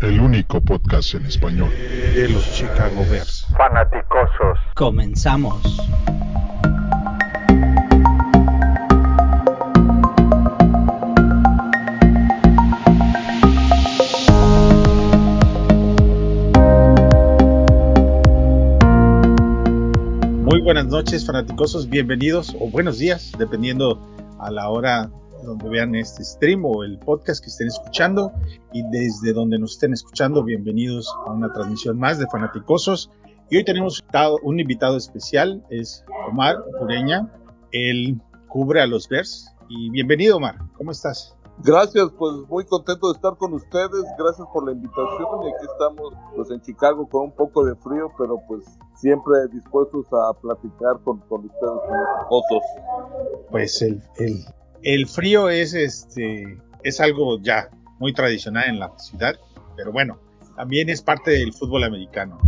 el único podcast en español de los Chicago Bears. Fanaticosos. Comenzamos. Muy buenas noches, fanaticosos. Bienvenidos o buenos días, dependiendo a la hora donde vean este stream o el podcast que estén escuchando y desde donde nos estén escuchando, bienvenidos a una transmisión más de Fanaticosos. Y hoy tenemos un invitado especial, es Omar Pureña. Él cubre a los Bears. Y bienvenido, Omar. ¿Cómo estás? Gracias, pues muy contento de estar con ustedes. Gracias por la invitación. Y aquí estamos, pues en Chicago con un poco de frío, pero pues siempre dispuestos a platicar con, con ustedes, con Pues el, el, el frío es este es algo ya muy tradicional en la ciudad, pero bueno, también es parte del fútbol americano.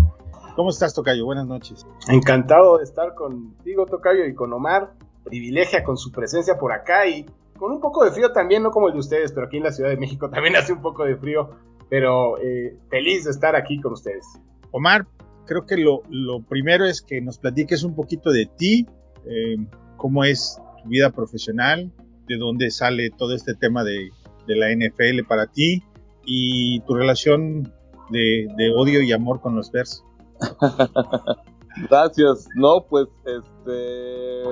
¿Cómo estás, Tocayo? Buenas noches. Encantado de estar contigo, Tocayo, y con Omar. Privilegia con su presencia por acá y con un poco de frío también, no como el de ustedes, pero aquí en la Ciudad de México también hace un poco de frío, pero eh, feliz de estar aquí con ustedes. Omar, creo que lo, primero es que nos platiques un poquito de ti, eh, cómo es tu vida profesional, de dónde sale todo este tema de, la NFL para ti y tu relación de, odio y amor con los Bears. Gracias. No, pues este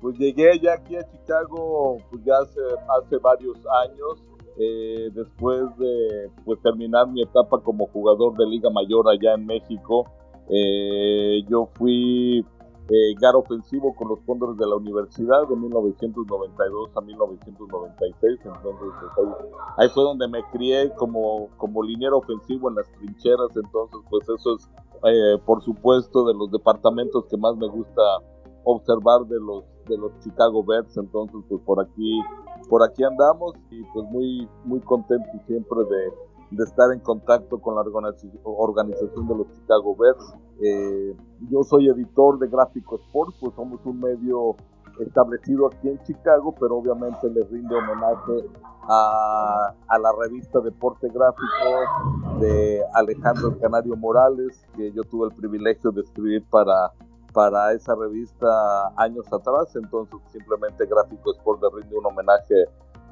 pues llegué ya aquí a Chicago pues ya hace, hace varios años eh, después de pues terminar mi etapa como jugador de Liga Mayor allá en México eh, yo fui eh, gar ofensivo con los Cóndores de la universidad de 1992 a 1996. Entonces, pues, ahí, fue donde me crié como, como liniero ofensivo en las trincheras. Entonces, pues eso es, eh, por supuesto, de los departamentos que más me gusta observar de los de los Chicago Bears. Entonces, pues por aquí, por aquí andamos y pues muy, muy contento siempre de de estar en contacto con la organización de los Chicago Bears. Eh, yo soy editor de Gráfico Sports, pues somos un medio establecido aquí en Chicago, pero obviamente le rinde homenaje a, a, la revista Deporte Gráfico de Alejandro Canario Morales, que yo tuve el privilegio de escribir para, para esa revista años atrás, entonces simplemente Gráfico Sport le rinde un homenaje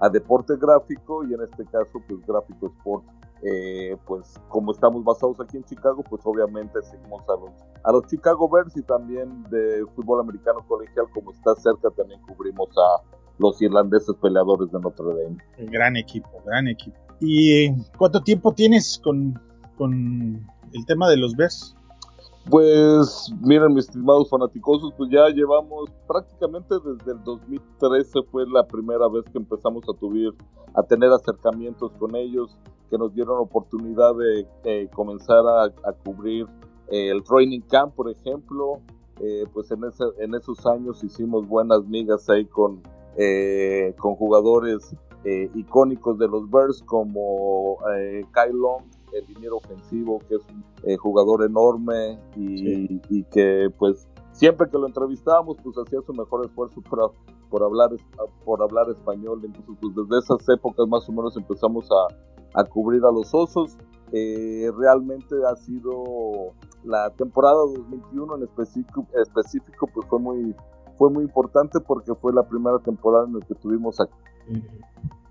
a deporte gráfico y en este caso pues gráfico sport eh, pues como estamos basados aquí en Chicago pues obviamente seguimos a los a los Chicago Bears y también de fútbol americano colegial como está cerca también cubrimos a los irlandeses peleadores de Notre Dame. Gran equipo gran equipo. Y cuánto tiempo tienes con con el tema de los Bears pues miren, mis estimados fanaticosos, pues ya llevamos prácticamente desde el 2013 fue la primera vez que empezamos a, tuvir, a tener acercamientos con ellos, que nos dieron oportunidad de comenzar a, cubrir eh, el training camp, por ejemplo. Eh, pues en, en esos años hicimos buenas migas ahí con, eh, con jugadores icónicos de los Bears como Kyle Long, el dinero ofensivo, que es un eh, jugador enorme y, que pues siempre que lo entrevistábamos pues hacía su mejor esfuerzo por, por, hablar, por hablar español. Entonces pues desde esas épocas más o menos empezamos a, a cubrir a los osos. Eh, realmente ha sido la temporada 2021 en específico, específico pues fue muy fue muy importante porque fue la primera temporada en la que tuvimos aquí.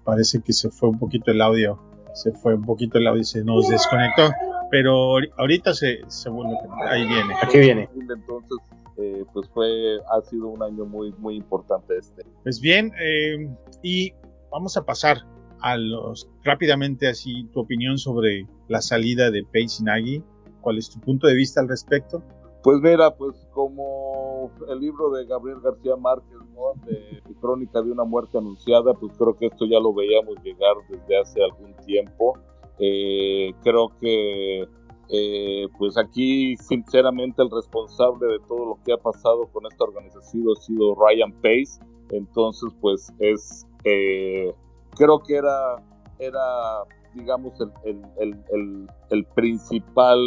Parece que se fue un poquito el audio se fue un poquito el audio y se nos desconectó, pero ahorita se, se vuelve, ahí viene. Aquí viene. Entonces, eh, pues fue, ha sido un año muy, muy importante este. Pues bien, eh, y vamos a pasar a los, rápidamente así, tu opinión sobre la salida de Pace Nagy. ¿Cuál es tu punto de vista al respecto? Pues mira, pues como el libro de Gabriel García Márquez, ¿no? de, Crónica de una muerte anunciada, pues creo que esto ya lo veíamos llegar desde hace algún tiempo. Eh, creo que eh, pues aquí sinceramente el responsable de todo lo que ha pasado con esta organización ha sido Ryan Pace. Entonces pues es, eh, creo que era, era digamos, el, el, principal,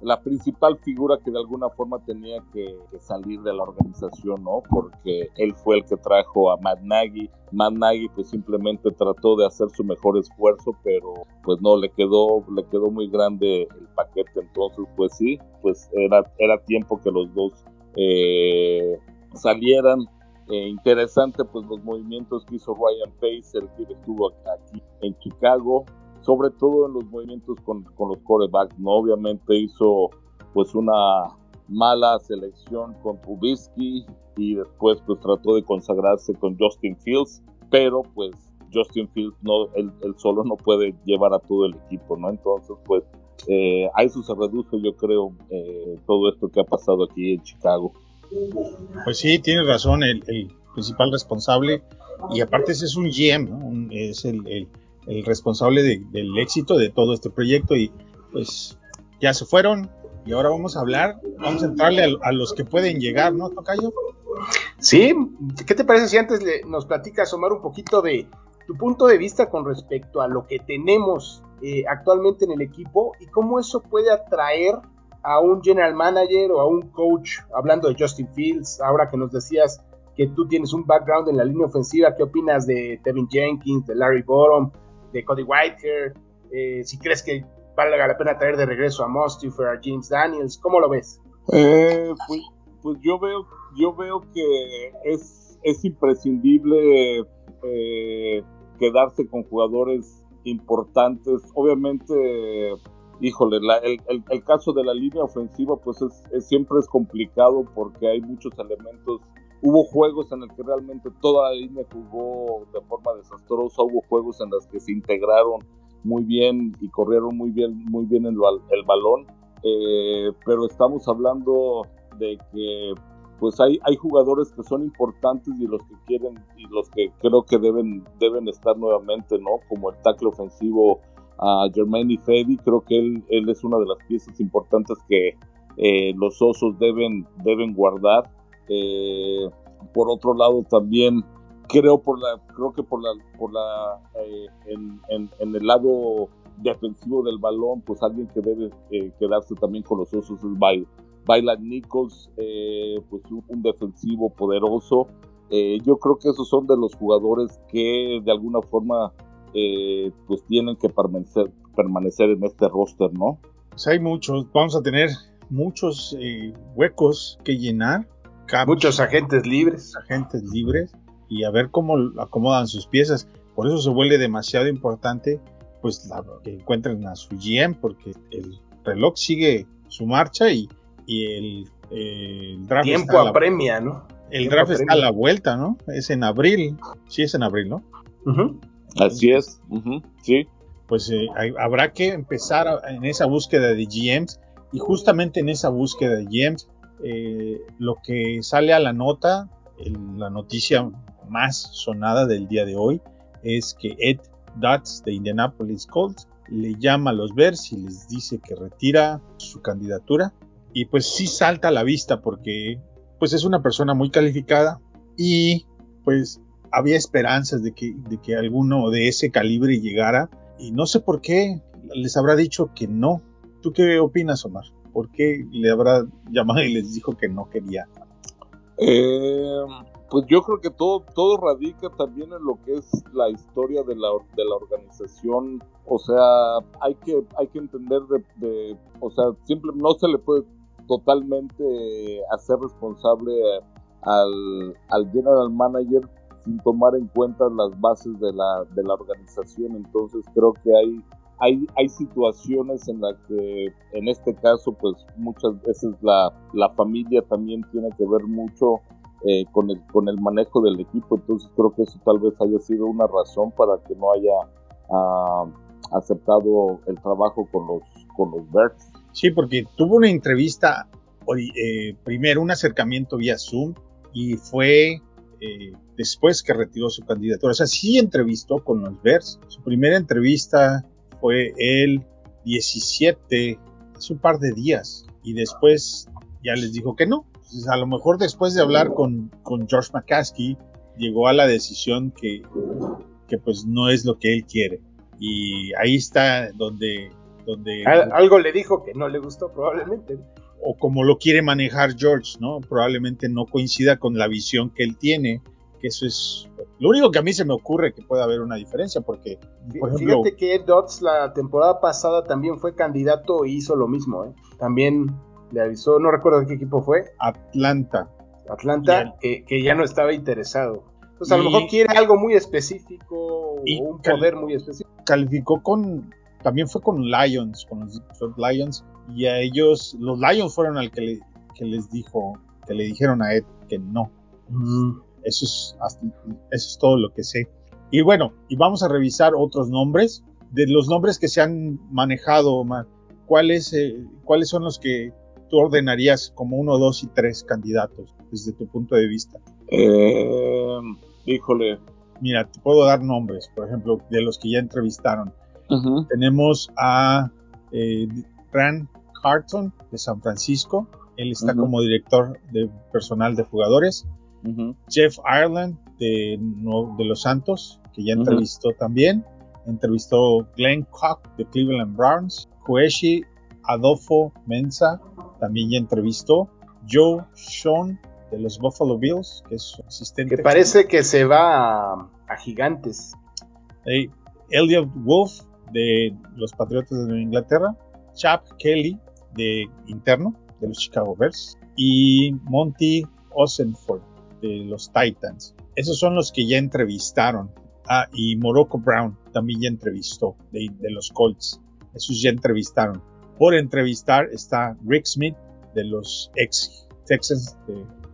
la principal figura que de alguna forma tenía que, salir de la organización, ¿no? Porque él fue el que trajo a Matt Nagy. Matt Nagy pues simplemente trató de hacer su mejor esfuerzo, pero pues no, le quedó, le quedó muy grande el paquete. Entonces, pues sí, pues era, era tiempo que los dos eh, salieran eh, interesante pues los movimientos que hizo Ryan Pace, el que estuvo aquí en Chicago, sobre todo en los movimientos con, con los corebacks, ¿no? Obviamente hizo pues una mala selección con Trubisky y después pues trató de consagrarse con Justin Fields, pero pues Justin Fields no, él, solo no puede llevar a todo el equipo, ¿no? Entonces pues eh, a eso se reduce yo creo eh, todo esto que ha pasado aquí en Chicago. Pues sí, tienes razón, el, principal responsable, y aparte ese es un GM, es el, responsable del éxito de todo este proyecto, y pues ya se fueron, y ahora vamos a hablar, vamos a entrarle a, los que pueden llegar, ¿no, Tocayo? Sí, ¿qué te parece si antes le, nos platicas, Omar, un poquito de tu punto de vista con respecto a lo que tenemos eh, actualmente en el equipo y cómo eso puede atraer a un general manager o a un coach, hablando de Justin Fields, ahora que nos decías que tú tienes un background en la línea ofensiva, ¿qué opinas de Tevin Jenkins, de Larry Bottom, de Cody Whitehair? Eh, si crees que valga la pena traer de regreso a Mustifer, a James Daniels, ¿cómo lo ves? Eh, pues, pues, yo veo, yo veo que es, es imprescindible eh, quedarse con jugadores importantes. Obviamente híjole, el, caso de la línea ofensiva pues es, siempre es complicado porque hay muchos elementos. Hubo juegos en el que realmente toda la línea jugó de forma desastrosa, hubo juegos en los que se integraron muy bien y corrieron muy bien, muy bien el, balón, eh, pero estamos hablando de que pues hay, jugadores que son importantes y los que quieren y los que creo que deben, deben estar nuevamente, ¿no? Como el tackle ofensivo a Jermaine Freddy. Creo que él, él, es una de las piezas importantes que eh, los osos deben, deben guardar. Eh, por otro lado, también creo por la, creo que por la, por la, eh, en, en, el lado defensivo del balón, pues alguien que debe quedarse también con los osos es Bail. Bailan Nichols, pues un, defensivo poderoso. yo creo que esos son de los jugadores que de alguna forma eh, pues tienen que permanecer, permanecer en este roster, ¿no? Pues hay muchos, vamos a tener muchos eh, huecos que llenar. Muchos agentes libres. Agentes libres y a ver cómo acomodan sus piezas. Por eso se vuelve demasiado importante pues que encuentren a su GM porque el reloj sigue su marcha y, el, draft tiempo apremia, ¿no? El draft está a la vuelta, ¿no? Es en abril. Sí, es en abril, ¿no? Así es, sí. Pues eh, habrá que empezar en esa búsqueda de GMs y justamente en esa búsqueda de GMs eh, lo que sale a la nota, la noticia más sonada del día de hoy es que Ed Dutz de Indianapolis Colts le llama a los Bears y les dice que retira su candidatura y pues sí salta a la vista porque pues es una persona muy calificada y pues había esperanzas de que, de que alguno de ese calibre llegara y no sé por qué les habrá dicho que no. ¿Tú qué opinas, Omar? ¿Por qué le habrá llamado y les dijo que no quería? Eh, pues yo creo que todo, todo radica también en lo que es la historia de la, de la organización. O sea, hay que, hay que entender de, o sea, simple, no se le puede totalmente hacer responsable al, al general manager sin tomar en cuenta las bases de la, de la organización. Entonces creo que hay, hay, hay situaciones en las que en este caso pues muchas veces la, la familia también tiene que ver mucho eh, con, el, con el manejo del equipo. Entonces creo que eso tal vez haya sido una razón para que no haya ah, aceptado el trabajo con los, con los. Sí, porque tuvo una entrevista, eh, primero un acercamiento vía Zoom y fue eh, después que retiró su candidatura. O sea, sí entrevistó con los Bears. Su primera entrevista fue el 17, hace un par de días. Y después ya les dijo que no. a lo mejor después de hablar con, con George McCaskey, llegó a la decisión que, que pues no es lo que él quiere. Y ahí está donde... donde algo le dijo que no le gustó probablemente. O como lo quiere manejar George, ¿no? Probablemente no coincida con la visión que él tiene que eso es lo único que a mí se me ocurre que puede haber una diferencia porque por ejemplo fíjate que Ed Dodds la temporada pasada también fue candidato e hizo lo mismo ¿eh? también le avisó no recuerdo de qué equipo fue. Atlanta. Atlanta que, ya no estaba interesado. Entonces a lo mejor quiere algo muy específico o un poder muy específico. calificó con también fue con Lions con los Lions y a ellos los Lions fueron al que, le, que les dijo que le dijeron a Ed que no. Mm. Eso es, eso es todo lo que sé. Y bueno, y vamos a revisar otros nombres. De los nombres que se han manejado, ¿cuáles, eh, ¿cuáles son los que tú ordenarías como uno, dos y tres candidatos desde tu punto de vista? Eh, híjole. Mira, te puedo dar nombres, por ejemplo, de los que ya entrevistaron. Tenemos a eh, Rand Carton de San Francisco. Él está como director de personal de jugadores. Jeff Ireland de, de, Los Santos, que ya entrevistó también. Entrevistó Glenn Koch de Cleveland Browns. Koeshi Adolfo Mensa también ya entrevistó. Joe Sean de los Buffalo Bills, que es su asistente. Que parece que se va a, gigantes. Elliot Wolf de los Patriotas de Inglaterra. Chap Kelly de interno de los Chicago Bears. Y Monty Osenford de los Titans. Esos son los que ya entrevistaron. Ah, y Morocco Brown también ya entrevistó de, los Colts. Esos ya entrevistaron. Por entrevistar está Rick Smith de los ex Texans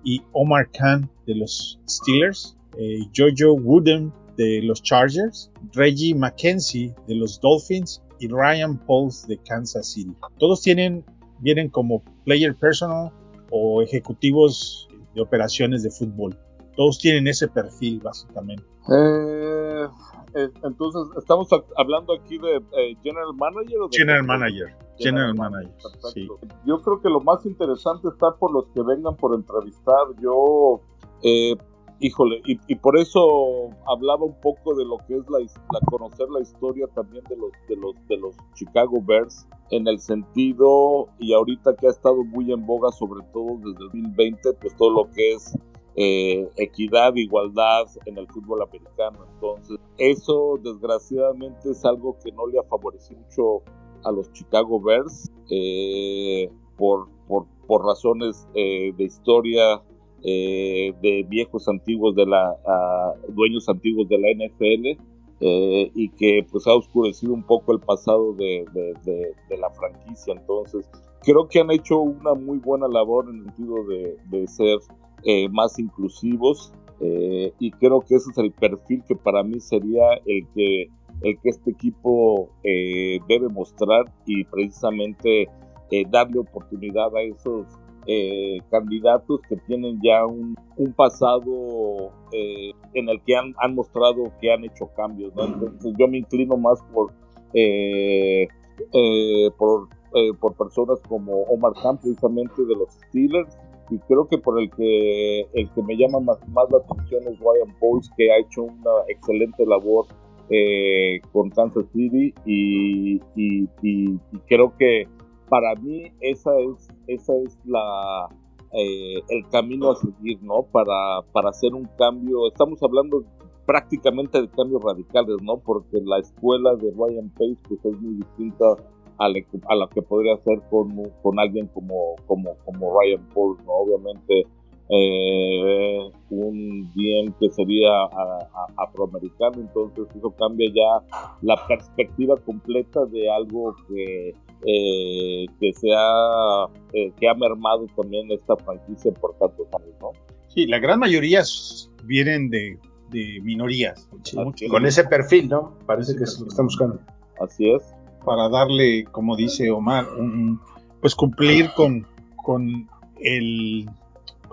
y Omar Khan de los Steelers, eh, Jojo Wooden de los Chargers, Reggie McKenzie de los Dolphins y Ryan Pauls de Kansas City. Todos tienen, vienen como player personal o ejecutivos de operaciones de fútbol. Todos tienen ese perfil, básicamente. Eh, eh, entonces, ¿estamos hablando aquí de eh, General Manager o de General Manager. General, Manager. Sí. Yo creo que lo más interesante está por los que vengan por entrevistar. Yo híjole, y, por eso hablaba un poco de lo que es la, conocer la historia también de los, de los, de los Chicago Bears, en el sentido, y ahorita que ha estado muy en boga, sobre todo desde el 2020, pues todo lo que es eh, equidad, igualdad en el fútbol americano. Entonces, eso desgraciadamente es algo que no le ha favorecido mucho a los Chicago Bears eh, por, por, por, razones eh, de historia eh, de viejos antiguos de la dueños antiguos de la NFL eh, y que pues ha oscurecido un poco el pasado de, la franquicia. Entonces creo que han hecho una muy buena labor en el sentido de, ser eh, más inclusivos y creo que ese es el perfil que para mí sería el que el que este equipo debe mostrar y precisamente darle oportunidad a esos eh, candidatos que tienen ya un, pasado eh, en el que han, mostrado que han hecho cambios. Entonces yo me inclino más por, eh, por, personas como Omar Khan, precisamente de los Steelers, y creo que por el que el que me llama más, más la atención es Ryan Bowles, que ha hecho una excelente labor con Kansas City y creo que para mí esa es, esa es la, eh, el camino a seguir, ¿no? Para, para hacer un cambio, estamos hablando prácticamente de cambios radicales, ¿no? Porque la escuela de Ryan Pace pues es muy distinta a la, que podría hacer con, con alguien como, como Ryan Paul, ¿no? Obviamente eh, un bien que sería afroamericano, entonces eso cambia ya la perspectiva completa de algo que eh, que se ha eh, que ha mermado también esta franquicia por tantos años, ¿no? Sí, la gran mayoría vienen de, minorías. con ese perfil, ¿no? Parece que es lo que están buscando. Así es. Para darle, como dice Omar, pues cumplir con, con el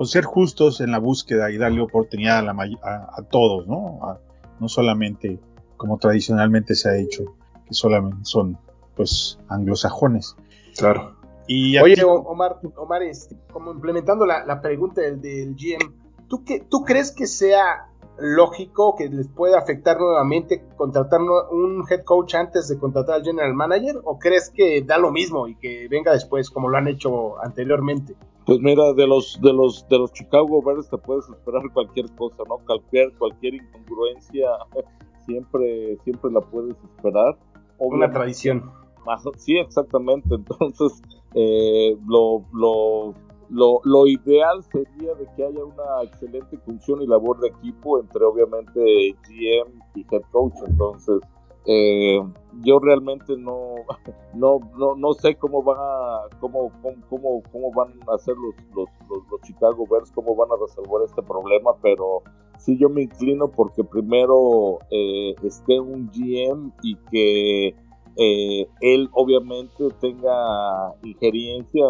con ser justos en la búsqueda y darle oportunidad a, la, a, todos, ¿no? no solamente como tradicionalmente se ha hecho, que solamente son pues anglosajones. Claro. Y Oye, Omar, Omar este, como implementando la, pregunta del, del, GM, ¿tú, qué, ¿tú crees que sea lógico que les pueda afectar nuevamente contratar un head coach antes de contratar al general manager o crees que da lo mismo y que venga después como lo han hecho anteriormente? Pues mira, de los de los de los Chicago Bears te puedes esperar cualquier cosa, ¿no? Cualquier cualquier incongruencia siempre siempre la puedes esperar. Una tradición. Sí, exactamente. Entonces, eh, lo, lo lo, lo, ideal sería de que haya una excelente función y labor de equipo entre obviamente GM y head coach. Entonces, eh, yo realmente no, no, no, no, sé cómo van a, cómo, cómo, cómo, van a hacer los, los, los, Chicago Bears, cómo van a resolver este problema, pero sí yo me inclino porque primero eh, esté un GM y que eh, él obviamente tenga injerencia,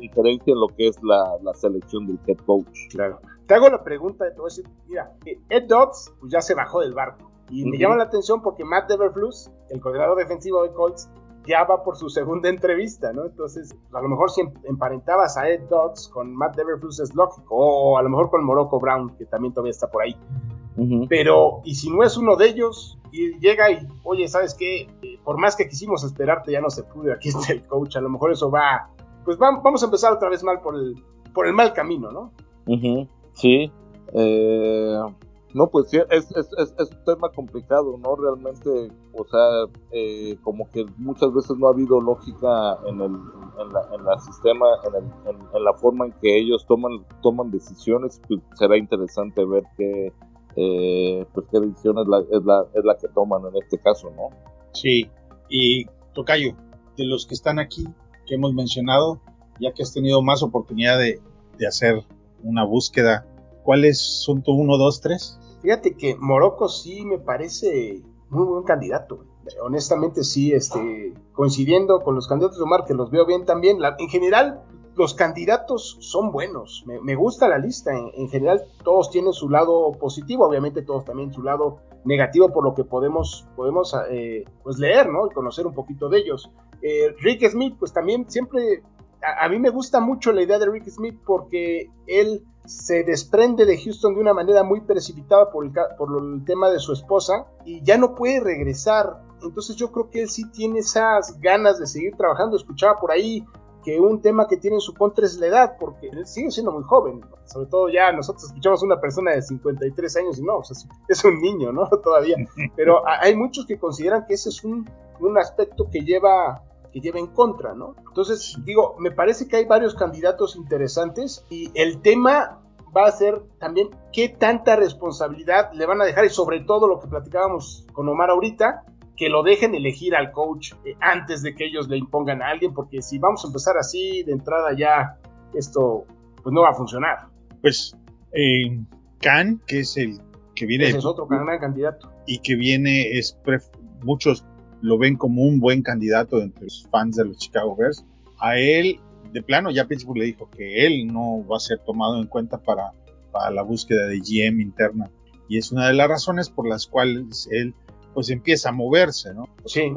injerencia en lo que es la, selección del head coach. Claro. Te hago la pregunta de todo eso. Mira, Ed Dodds pues ya se bajó del barco. Y me llama la atención porque Matt Deverflus, el coordinador defensivo de Colts, ya va por su segunda entrevista, ¿no? Entonces, a lo mejor si emparentabas a Ed Dodds con Matt Deverflus es lógico, o a lo mejor con Morocco Brown, que también todavía está por ahí. Pero, y si no es uno de ellos, y llega y, oye, ¿sabes qué? Eh, por más que quisimos esperarte, ya no se pudo, aquí está el coach, a lo mejor eso va, pues vamos a empezar otra vez mal por el, por el mal camino, ¿no? Sí. Eh, no, pues sí, es, es, es, un tema complicado, ¿no? Realmente, o sea, eh, como que muchas veces no ha habido lógica en el en la, en la sistema, en, el, en, la forma en que ellos toman, toman decisiones, pues será interesante ver qué, eh, pues qué decisión es la, es, la, es la que toman en este caso, ¿no? Sí, y Tocayo, de los que están aquí, que hemos mencionado, ya que has tenido más oportunidad de, de hacer una búsqueda, ¿cuáles son tu 1, 2, 3? Fíjate que Morocco sí me parece muy buen candidato. Honestamente sí, este, coincidiendo con los candidatos de Omar, que los veo bien también. en general, los candidatos son buenos. Me, gusta la lista. En, general, todos tienen su lado positivo, obviamente todos también su lado negativo, por lo que podemos, podemos eh, pues leer, ¿no? Y conocer un poquito de ellos. Eh, Rick Smith, pues también siempre. A, mí me gusta mucho la idea de Rick Smith porque él se desprende de Houston de una manera muy precipitada por el, por el tema de su esposa y ya no puede regresar. Entonces yo creo que él sí tiene esas ganas de seguir trabajando. Escuchaba por ahí que un tema que tiene en su contra es la edad, porque él sigue siendo muy joven, sobre todo ya nosotros escuchamos a una persona de 53 años y no, es un niño, ¿no? Todavía, pero hay muchos que consideran que ese es un, un aspecto que lleva que lleva en contra, ¿no? Entonces, digo, me parece que hay varios candidatos interesantes y el tema va a ser también qué tanta responsabilidad le van a dejar y sobre todo lo que platicábamos con Omar ahorita, que lo dejen elegir al coach eh, antes de que ellos le impongan a alguien, porque si vamos a empezar así de entrada ya, esto pues no va a funcionar. Pues eh, Khan, que es el que viene... Ese es otro gran candidato. Y que viene, es muchos lo ven como un buen candidato entre los fans de los Chicago Bears. A él, de plano, ya Pittsburgh le dijo que él no va a ser tomado en cuenta para, para la búsqueda de GM interna. Y es una de las razones por las cuales él pues empieza a moverse, ¿no? sí.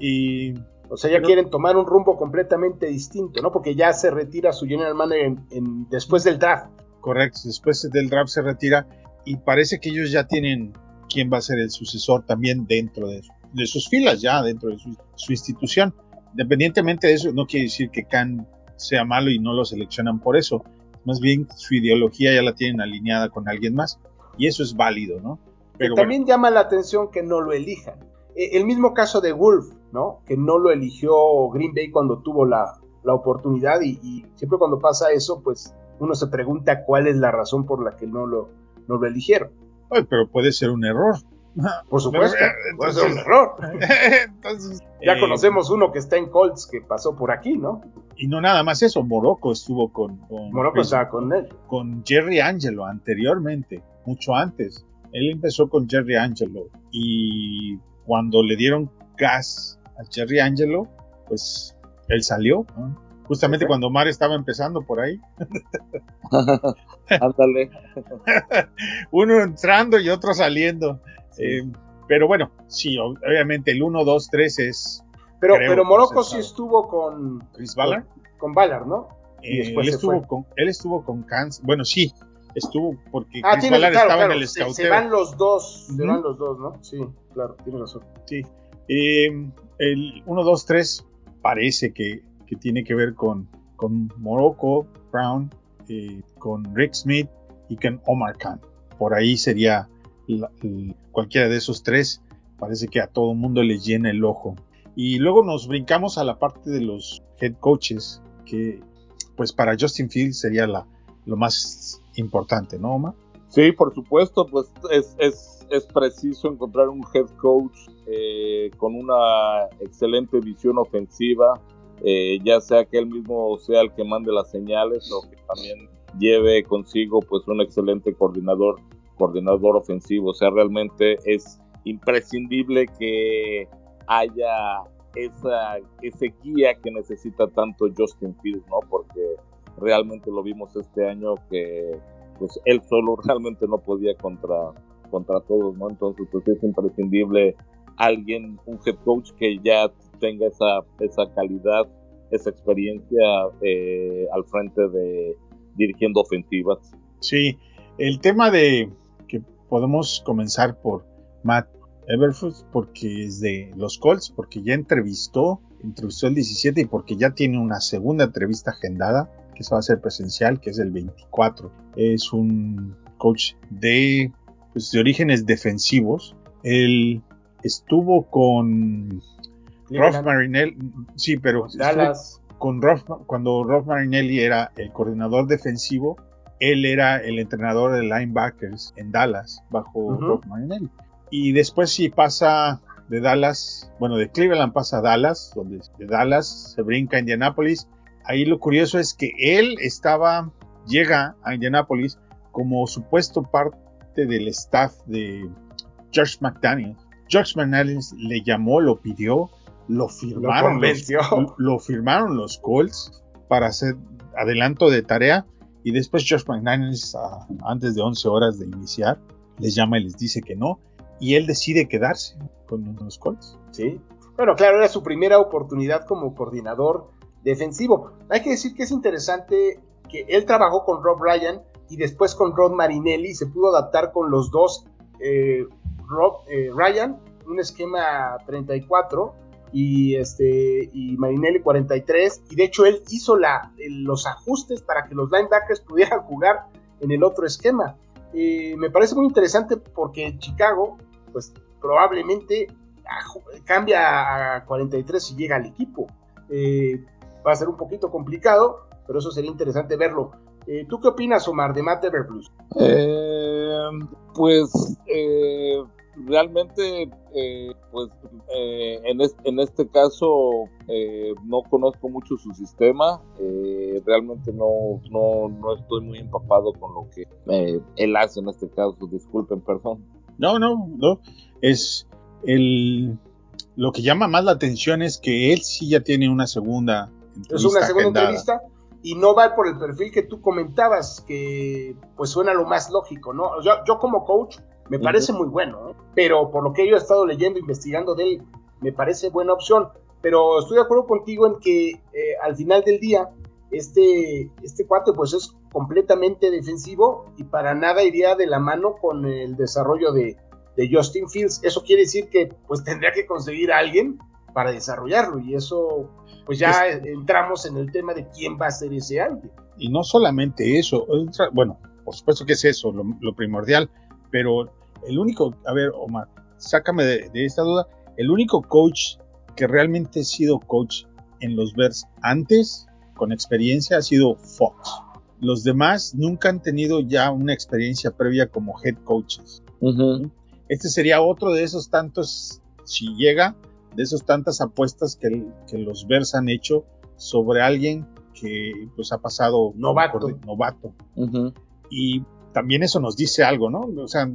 Y o sea, ya quieren tomar un rumbo completamente distinto, ¿no? Porque ya se retira su general manager en, después del draft. Correcto, después del draft se retira y parece que ellos ya tienen quién va a ser el sucesor también dentro de, de sus filas, ya dentro de su, su, institución. Independientemente de eso, no quiere decir que Khan sea malo y no lo seleccionan por eso. Más bien su ideología ya la tienen alineada con alguien más y eso es válido, ¿no? Pero también llama la atención que no lo elijan. E, el mismo caso de Wolf, ¿no? Que no lo eligió Green Bay cuando tuvo la, la oportunidad y, siempre cuando pasa eso, pues uno se pregunta cuál es la razón por la que no lo, no lo eligieron. pero puede ser un error. Por supuesto, puede ser un error. Entonces, ya eh, conocemos uno que está en Colts que pasó por aquí, ¿no? Y no nada más eso, Morocco estuvo con, con Morocco estaba con él. Con Jerry Angelo anteriormente, mucho antes. Él empezó con Jerry Angelo y cuando le dieron gas a Jerry Angelo, pues él salió, justamente cuando Omar estaba empezando por ahí. Ándale. Uno entrando y otro saliendo. Eh, pero bueno, sí, obviamente el 1, 2, 3 es. Pero, pero Morocco sí estuvo con. Chris Ballard. Con, Ballard, ¿no? Y eh, él, estuvo con, él estuvo con Kansas. Bueno, sí, estuvo porque Ah, Chris tienes, Ballard claro, estaba claro, en el se, se escauteo. van los dos, se van los dos, ¿no? Sí, claro, tienes razón. Sí. Eh, el 1, 2, 3 parece que, que tiene que ver con, con Morocco, Brown, eh, con Rick Smith y con Omar Khan. Por ahí sería la- el- cualquiera de esos tres. Parece que a todo el mundo le llena el ojo. Y luego nos brincamos a la parte de los head coaches, que pues para Justin Fields sería la, lo más importante, ¿no, Omar? Sí, por supuesto, pues es, es, es preciso encontrar un head coach eh, con una excelente visión ofensiva, eh, ya sea que él mismo sea el que mande las señales o que también lleve consigo pues un excelente coordinador, coordinador ofensivo. O sea, realmente es imprescindible que haya esa, ese guía que necesita tanto Justin Fields, ¿no? Porque realmente lo vimos este año que pues él solo realmente no podía contra, contra todos, ¿no? Entonces, pues es imprescindible alguien, un head coach que ya tenga esa, esa calidad, esa experiencia eh, al frente de dirigiendo ofensivas. Sí, el tema de que podemos comenzar por Matt Everford porque es de los Colts, porque ya entrevistó, entrevistó el 17 y porque ya tiene una segunda entrevista agendada, que se va a hacer presencial, que es el 24. Es un coach de, pues, de orígenes defensivos. Él estuvo con Rolf Marinelli, sí, pero Dallas, con Rolf, cuando Rolf Marinelli era el coordinador defensivo, él era el entrenador de linebackers en Dallas bajo Ujú. Rolf Marinelli. Y después sí pasa de Dallas, bueno, de Cleveland pasa a Dallas, donde de Dallas se brinca a Indianapolis. Ahí lo curioso es que él estaba, llega a Indianapolis como supuesto parte del staff de George McDaniel. George McDaniel le llamó, lo pidió, lo lo firmaron. los- convenció. lo firmaron los Colts para hacer adelanto de tarea y después Josh McDaniels ah, antes de 11 horas de iniciar les llama y les dice que no y él decide quedarse con los Colts. Sí. Bueno, claro, era su primera oportunidad como coordinador defensivo. Hay que decir que es interesante que él trabajó con Rob Ryan y después con Rod Marinelli, se pudo adaptar con los dos. eh, Rob, eh, Ryan, un esquema 34 y este y Marinelli 43 y de hecho él hizo la, los ajustes para que los linebackers pudieran jugar en el otro esquema. Eh, me parece muy interesante porque Chicago, pues probablemente aj- cambia a 43 si llega al equipo. Eh, va a ser un poquito complicado, pero eso sería interesante verlo. Eh, ¿Tú qué opinas, Omar, de Matt Everblues? Eh, pues eh, realmente, eh, pues eh, en, es- en este caso eh, no conozco mucho su sistema. eh, realmente no, no, no estoy muy empapado con lo que eh, él hace en este caso. Disculpen, perdón. No, no, no. Es el lo que llama más la atención es que él sí ya tiene una segunda Es una segunda agendada. entrevista y no va por el perfil que tú comentabas, que pues suena lo más lógico, ¿no? Yo, yo como coach me parece muy bueno, ¿eh? pero por lo que yo he estado leyendo, investigando de él, me parece buena opción. Pero estoy de acuerdo contigo en que eh, al final del día, este, este cuate pues es completamente defensivo y para nada iría de la mano con el desarrollo de, de Justin Fields. Eso quiere decir que pues tendría que conseguir a alguien para desarrollarlo y eso pues ya entramos en el tema de quién va a ser ese alguien. Y no solamente eso, otra- bueno, por supuesto que es eso, lo, lo primordial, pero el único, a ver, Omar, sácame de, de esta duda, el único coach que realmente ha sido coach en los Bears antes, con experiencia, ha sido Fox. Los demás nunca han tenido ya una experiencia previa como head coaches. Este sería otro de esos tantos, si llega, de esas tantas apuestas que, que los Bears han hecho sobre alguien que pues ha pasado Novato. por novato. Y también eso nos dice algo, ¿no? O sea,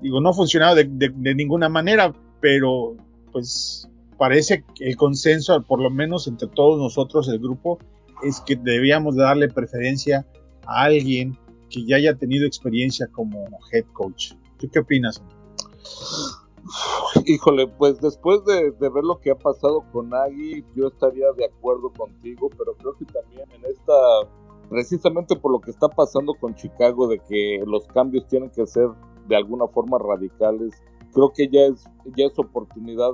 digo, no ha funcionado de, de- de ninguna manera, pero pues parece que el consenso, por lo menos entre todos nosotros, el grupo, es que debíamos de darle preferencia a alguien que ya haya tenido experiencia como head coach. ¿Tú qué opinas? Híjole, pues después de, ver lo que ha pasado con Agui, yo estaría de acuerdo contigo, pero creo que también en esta precisamente por lo que está pasando con Chicago, de que los cambios tienen que ser de alguna forma radicales, creo que ya es, ya es oportunidad,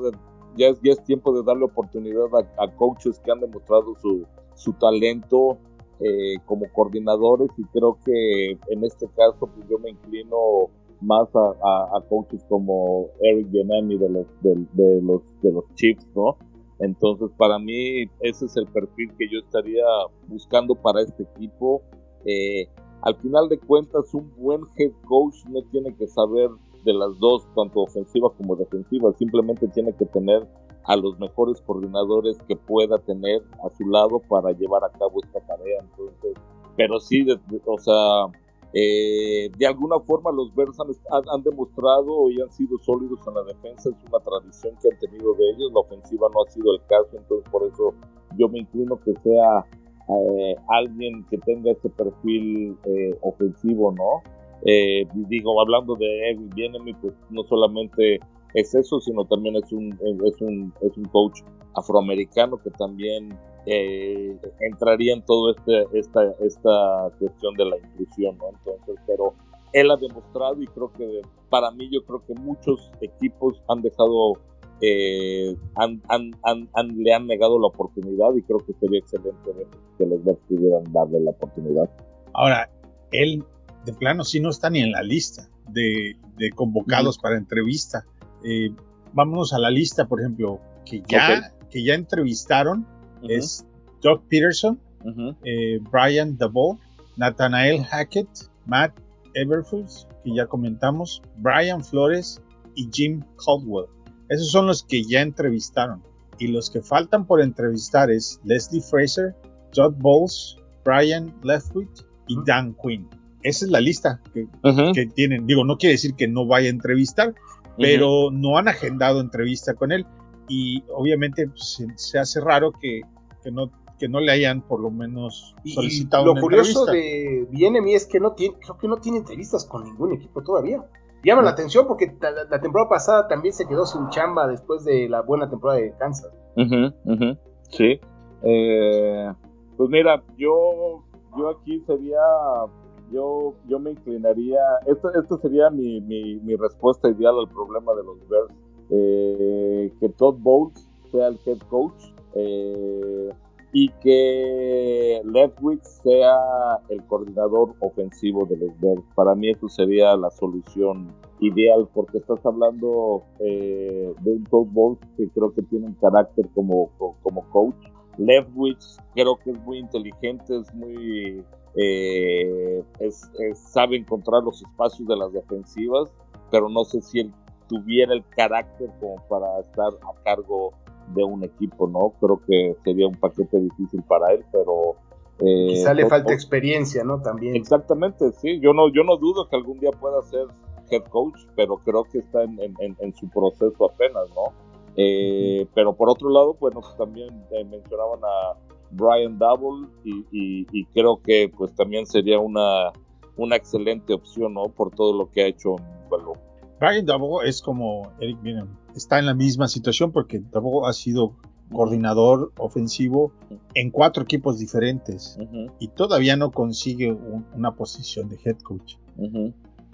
ya, es, ya es tiempo de darle oportunidad a, coaches que han demostrado su, su talento eh, como coordinadores y creo que en este caso pues yo me inclino más a, coaches como Eric Bienemi de los, de, los, de los Chiefs, ¿no? Entonces, para mí, ese es el perfil que yo estaría buscando para este equipo. Eh, al final de cuentas, un buen head coach no tiene que saber de las dos, tanto ofensiva como defensiva, simplemente tiene que tener a los mejores coordinadores que pueda tener a su lado para llevar a cabo esta tarea. Entonces, pero sí, o sea, eh, de alguna forma los Bears han, demostrado y han sido sólidos en la defensa, es una tradición que han tenido de ellos, la ofensiva no ha sido el caso, entonces por eso yo me inclino que sea eh, alguien que tenga ese perfil eh, ofensivo, ¿no? digo, hablando de Evan Bienemy, pues no solamente es eso, sino también es un, es un, es un coach afroamericano que también eh, entraría en todo este, esta, esta cuestión de la inclusión, ¿no? Entonces, pero él ha demostrado y creo que para mí yo creo que muchos equipos han dejado, eh, han, le han negado la oportunidad y creo que sería excelente que los dos pudieran darle la oportunidad. Ahora, él de plano sí no está ni en la lista de, convocados para entrevista. Eh, vámonos a la lista, por ejemplo, que ya, que ya entrevistaron es Doug Peterson, eh, Brian DeVoe, Nathanael Hackett, Matt Everfuss, que ya comentamos, Brian Flores y Jim Caldwell. Esos son los que ya entrevistaron. Y los que faltan por entrevistar es Leslie Fraser, Todd Bowles, Brian Leftwich y Dan Quinn. Esa es la lista que, que, tienen. Digo, no quiere decir que no vaya a entrevistar, pero no han agendado entrevista con él. Y obviamente pues, se hace raro que que no que no le hayan por lo menos solicitado y lo curioso de Bienemi es que no tiene creo que no tiene entrevistas con ningún equipo todavía. Llama la atención porque la, temporada pasada también se quedó sin chamba después de la buena temporada de Kansas. Sí. Eh, pues mira yo yo aquí sería yo yo me inclinaría esta, esta sería mi, mi, mi, respuesta ideal al problema de los Bears eh, que Todd Bowles sea el head coach eh, y que Leftwich sea el coordinador ofensivo de los Bears. Para mí eso sería la solución ideal porque estás hablando eh, de un Todd Bowles que creo que tiene un carácter como, como coach. Leftwich creo que es muy inteligente, es muy eh, sabe encontrar los espacios de las defensivas, pero no sé si él tuviera el carácter como para estar a cargo de un equipo, ¿no? Creo que sería un paquete difícil para él, pero... Eh, Quizá le falta experiencia, ¿no? También. Exactamente, sí. Yo no, yo no dudo que algún día pueda ser head coach, pero creo que está en, en, su proceso apenas, ¿no? Eh, pero por otro lado, bueno, pues también eh, mencionaban a Brian Double y, y, creo que pues también sería una, una excelente opción, ¿no? Por todo lo que ha hecho en Brian Double es como Eric Bienem. Está en la misma situación porque Double ha sido coordinador ofensivo en cuatro equipos diferentes y todavía no consigue una posición de head coach.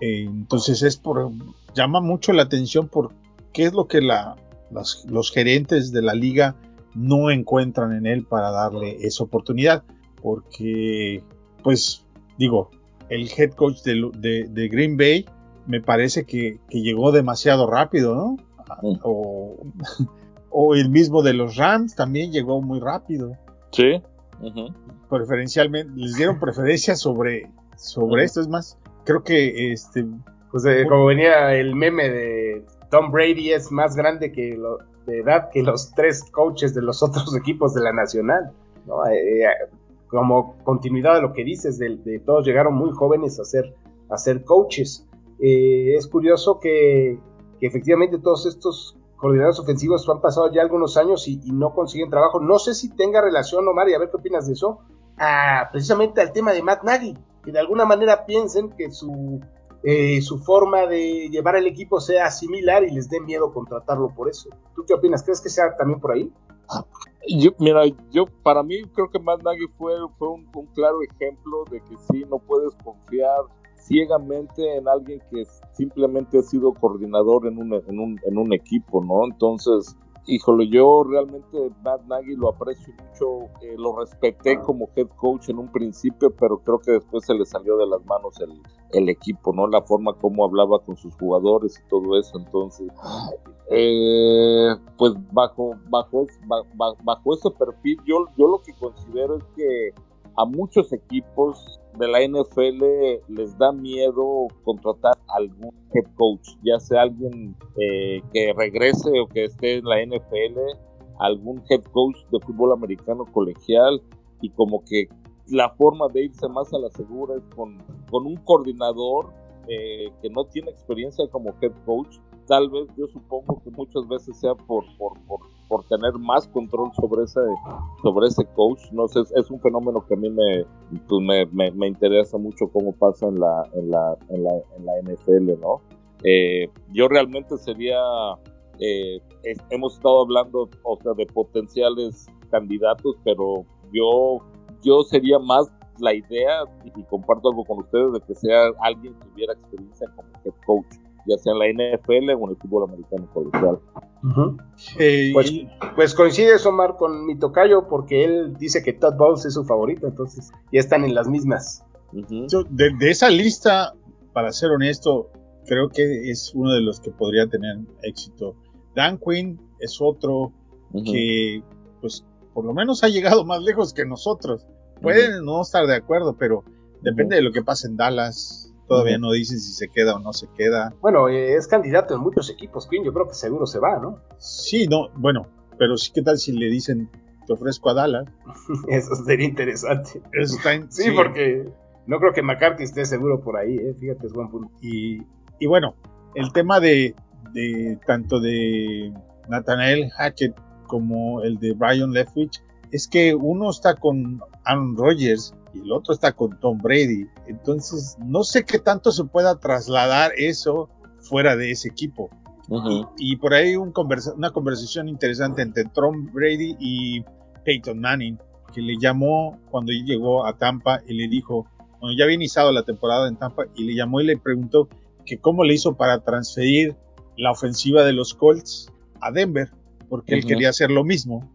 Eh, entonces es por llama mucho la atención por qué es lo que la, los gerentes de la liga no encuentran en él para darle esa oportunidad porque pues digo el head coach de Green Bay me parece que, llegó demasiado rápido, ¿no? O, el mismo de los Rams también llegó muy rápido. Sí. Preferencialmente, les dieron preferencia sobre, sobre esto, es más, creo que este... Pues eh, como venía el meme de Tom Brady es más grande que de edad que los tres coaches de los otros equipos de la Nacional, ¿no? Eh, eh, como continuidad de lo que dices, de, todos llegaron muy jóvenes a ser, a ser coaches. Eh, es curioso que, efectivamente todos estos coordinadores ofensivos han pasado ya algunos años y, no consiguen trabajo. No sé si tenga relación, Omar, y a ver qué opinas de eso, precisamente al tema de Matt Nagy, que de alguna manera piensen que su, eh, su forma de llevar el equipo sea similar y les dé miedo contratarlo por eso. ¿Tú qué opinas? ¿Crees que sea también por ahí? Yo, mira, yo para mí creo que Matt Nagy fue, fue un, claro ejemplo de que sí, no puedes confiar ciegamente en alguien que simplemente ha sido coordinador en un, en un, en un equipo, ¿no? Entonces, híjole, yo realmente Matt Nagy lo aprecio mucho, eh, lo respeté como head coach en un principio, pero creo que después se le salió de las manos el, el equipo, ¿no? La forma como hablaba con sus jugadores y todo eso, entonces, eh, pues bajo, bajo, bajo, bajo ese perfil, yo, yo lo que considero es que a muchos equipos de la NFL les da miedo contratar algún head coach, ya sea alguien eh, que regrese o que esté en la NFL, algún head coach de fútbol americano colegial y como que la forma de irse más a la segura es con, un coordinador eh, que no tiene experiencia como head coach. Tal vez yo supongo que muchas veces sea por, por, por, tener más control sobre ese, sobre ese coach. No sé, es, un fenómeno que a mí me, pues me, me, interesa mucho cómo pasa en la, en la, en la, en la NFL, ¿no? Eh, yo realmente sería, eh, hemos estado hablando, o sea, de potenciales candidatos, pero yo, yo sería más la idea, y comparto algo con ustedes, de que sea alguien que tuviera experiencia como head coach ya sea en la NFL o en el fútbol americano colegial. pues, pues, coincide Omar con mi tocayo porque él dice que Todd Bowles es su favorito, entonces ya están en las mismas. de, esa lista, para ser honesto, creo que es uno de los que podría tener éxito. Dan Quinn es otro que, pues, por lo menos ha llegado más lejos que nosotros. Pueden no estar de acuerdo, pero depende de lo que pase en Dallas, Todavía no dicen si se queda o no se queda. Bueno, eh, es candidato en muchos equipos, Quinn. Yo creo que seguro se va, ¿no? Sí, no, bueno, pero sí, ¿qué tal si le dicen te ofrezco a Dallas? Eso sería interesante. sí, porque no creo que McCarthy esté seguro por ahí, ¿eh? fíjate, es buen punto. Y, y bueno, el tema de, de tanto de Nathanael Hackett como el de Brian Leftwich es que uno está con Aaron Rodgers y el otro está con Tom Brady. Entonces, no sé qué tanto se pueda trasladar eso fuera de ese equipo. y, por ahí un una conversación interesante entre Tom Brady y Peyton Manning, que le llamó cuando llegó a Tampa y le dijo, bueno, ya había iniciado la temporada en Tampa, y le llamó y le preguntó que cómo le hizo para transferir la ofensiva de los Colts a Denver, porque él quería hacer lo mismo.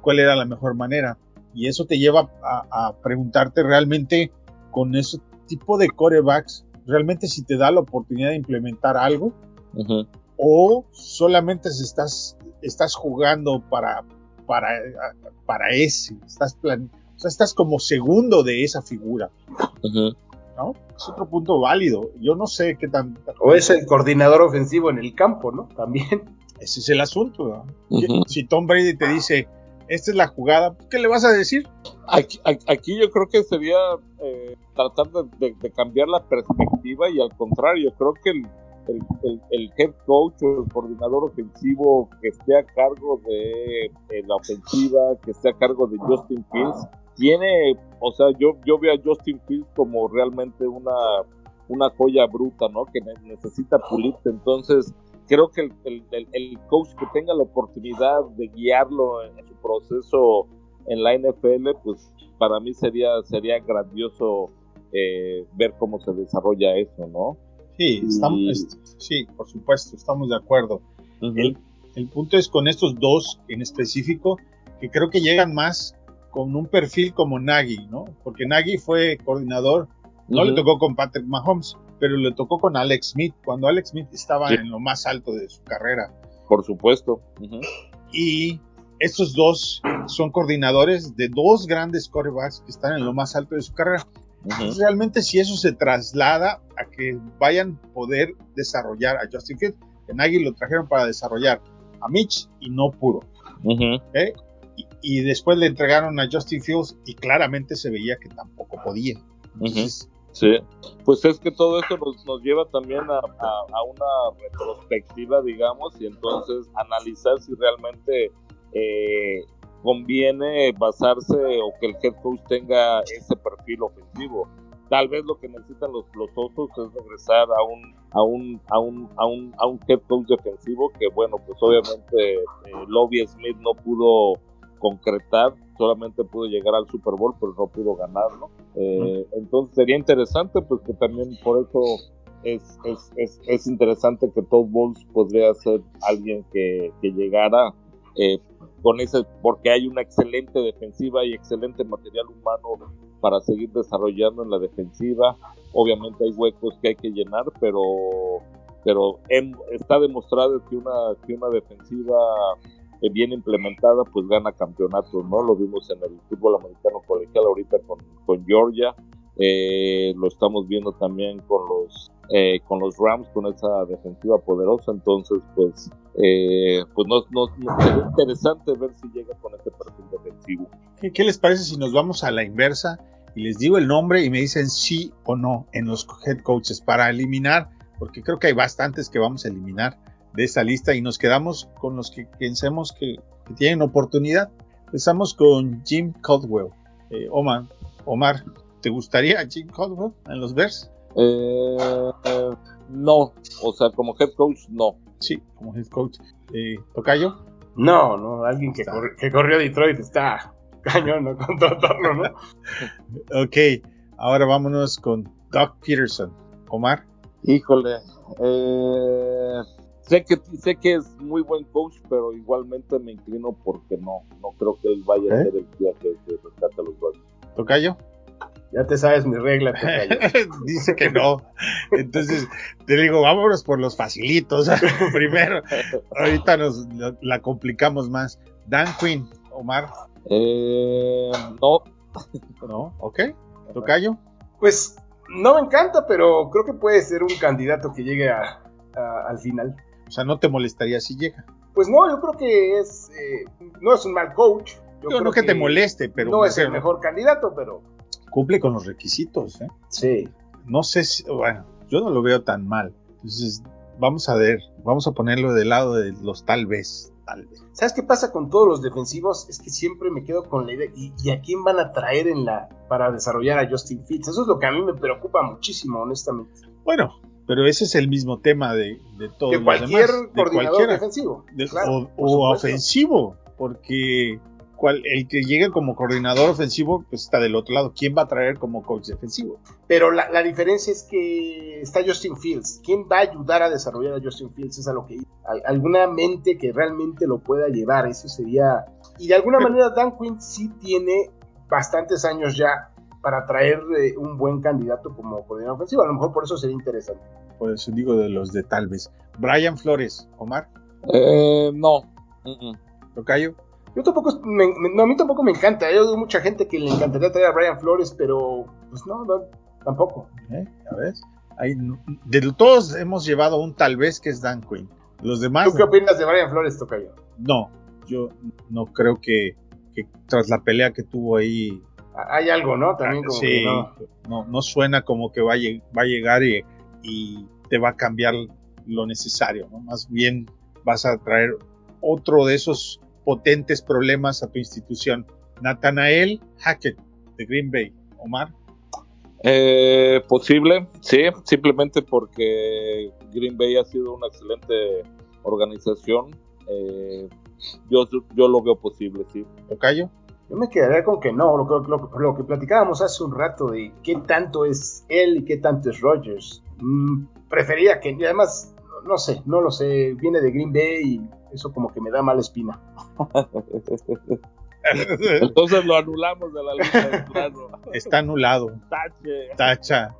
¿Cuál era la mejor manera? Y eso te lleva a, preguntarte realmente con ese tipo de corebacks, realmente si te da la oportunidad de implementar algo o solamente estás, estás jugando para, para, para ese, estás plan, o sea, estás como segundo de esa figura. ¿no? Es otro punto válido. Yo no sé qué tan... O es el coordinador ofensivo en el campo, ¿no? También. Ese es el asunto. Si Tom Brady te dice, esta es la jugada, ¿qué le vas a decir? Aquí, yo creo que sería eh, tratar de, cambiar la perspectiva y al contrario, creo que el, head coach o el coordinador ofensivo que esté a cargo de, la ofensiva, que esté a cargo de Justin Fields, tiene, o sea, yo, yo veo a Justin Fields como realmente una, una joya bruta, ¿no? Que necesita pulirse, entonces creo que el, el, coach que tenga la oportunidad de guiarlo en, su proceso en la NFL, pues para mí sería, sería grandioso eh, ver cómo se desarrolla eso, ¿no? Sí, estamos, sí, por supuesto, estamos de acuerdo. el, el, punto es con estos dos en específico, que creo que llegan más con un perfil como Nagy, ¿no? Porque Nagy fue coordinador, no le tocó con Patrick Mahomes, pero le tocó con Alex Smith, cuando Alex Smith estaba en lo más alto de su carrera. Por supuesto. Y estos dos son coordinadores de dos grandes quarterbacks que están en lo más alto de su carrera. Realmente si eso se traslada a que vayan a poder desarrollar a Justin Fields, en Nagy lo trajeron para desarrollar a Mitch y no pudo. ¿Eh? y, después le entregaron a Justin Fields y claramente se veía que tampoco podía. Entonces, Sí, pues es que todo esto nos, lleva también a, una retrospectiva, digamos, y entonces analizar si realmente eh, conviene basarse o que el head coach tenga ese perfil ofensivo. Tal vez lo que necesitan los, los osos es regresar a un, a un, a un, a un, a un head coach defensivo que, bueno, pues obviamente eh, Lobby Smith no pudo concretar, solamente pudo llegar al Super Bowl, pero no pudo ganarlo. Eh, entonces sería interesante, pues que también por eso es, es, es, es interesante que Todd Bowles podría ser alguien que, que llegara eh, con ese, porque hay una excelente defensiva y excelente material humano para seguir desarrollando en la defensiva. Obviamente hay huecos que hay que llenar, pero, pero está demostrado que una, que una defensiva bien implementada pues gana campeonatos, ¿no? Lo vimos en el fútbol americano colegial ahorita con, con Georgia, eh, lo estamos viendo también con los eh, con los Rams con esa defensiva poderosa entonces pues eh, pues no, no, interesante ver si llega con este perfil defensivo. ¿Qué, ¿Qué, les parece si nos vamos a la inversa y les digo el nombre y me dicen sí o no en los head coaches para eliminar porque creo que hay bastantes que vamos a eliminar de esta lista y nos quedamos con los que pensemos que, que tienen oportunidad empezamos con Jim Caldwell eh, Omar Omar ¿Te gustaría Jim Caldwell en los Bears? Eh, eh, no, o sea, como head coach, no. Sí, como head coach. Eh, ¿Tocayo? No, no, alguien que, corri que corrió a Detroit está cañón, ¿no? Contratarlo, ¿no? ok, ahora vámonos con Doug Peterson. Omar. Híjole, eh, sé que sé que es muy buen coach, pero igualmente me inclino porque no, no creo que él vaya ¿Eh? a ser el día que, que rescate a los Bears. ¿Tocayo? Ya te sabes mi regla. Dice que no. Entonces, te digo, vámonos por los facilitos. Primero, ahorita nos la complicamos más. Dan Quinn, Omar. Eh, no. No, ok. ¿Tocayo? Pues no me encanta, pero creo que puede ser un candidato que llegue a, a, al final. O sea, ¿no te molestaría si llega? Pues no, yo creo que es. Eh, no es un mal coach. Yo, yo creo no que, que, te moleste, pero. No es el mejor candidato, pero cumple con los requisitos. ¿eh? Sí. No sé si, bueno, yo no lo veo tan mal. Entonces, vamos a ver, vamos a ponerlo del lado de los tal vez. Tal vez. ¿Sabes qué pasa con todos los defensivos? Es que siempre me quedo con la idea, ¿y, y a quién van a traer en la para desarrollar a Justin Fields? Eso es lo que a mí me preocupa muchísimo, honestamente. Bueno, pero ese es el mismo tema de, de todos de cualquier demás, coordinador de defensivo. De, claro, o, o ofensivo, porque cual, el que llegue como coordinador ofensivo pues está del otro lado. ¿Quién va a traer como coach defensivo? Pero la, la, diferencia es que está Justin Fields. ¿Quién va a ayudar a desarrollar a Justin Fields? Es a lo que alguna mente que realmente lo pueda llevar. Eso sería. Y de alguna manera Dan Quinn sí tiene bastantes años ya para traer eh, un buen candidato como coordinador ofensivo. A lo mejor por eso sería interesante. Por eso digo de los de tal vez. Brian Flores, Omar. Eh, no. Uh -uh. Tocayo. Yo tampoco, me, me, no, a mí tampoco me encanta. Veo mucha gente que le encantaría traer a Brian Flores, pero pues no, no tampoco. ¿Eh? ¿Ya ves? Ahí, de todos hemos llevado un tal vez que es Dan Quinn. Los demás. ¿Tú qué opinas de Brian Flores, Tocayo? No, yo no creo que, que tras la pelea que tuvo ahí. Hay algo, ¿no? También como sí, que no. no. No, suena como que va a, va a llegar y, y te va a cambiar lo necesario, ¿no? Más bien vas a traer otro de esos potentes problemas a tu institución. Nathanael Hackett, de Green Bay. Omar. Eh, posible, sí, simplemente porque Green Bay ha sido una excelente organización. Eh, yo, yo lo veo posible, sí. ¿Tocayo? Yo me quedaría con que no, lo, lo, lo, que platicábamos hace un rato de qué tanto es él y qué tanto es Rogers. Mm, prefería que, y además, no sé, no lo sé, viene de Green Bay y eso como que me da mala espina. Entonces lo anulamos de la lista de plano. Está anulado. Tache. Tacha.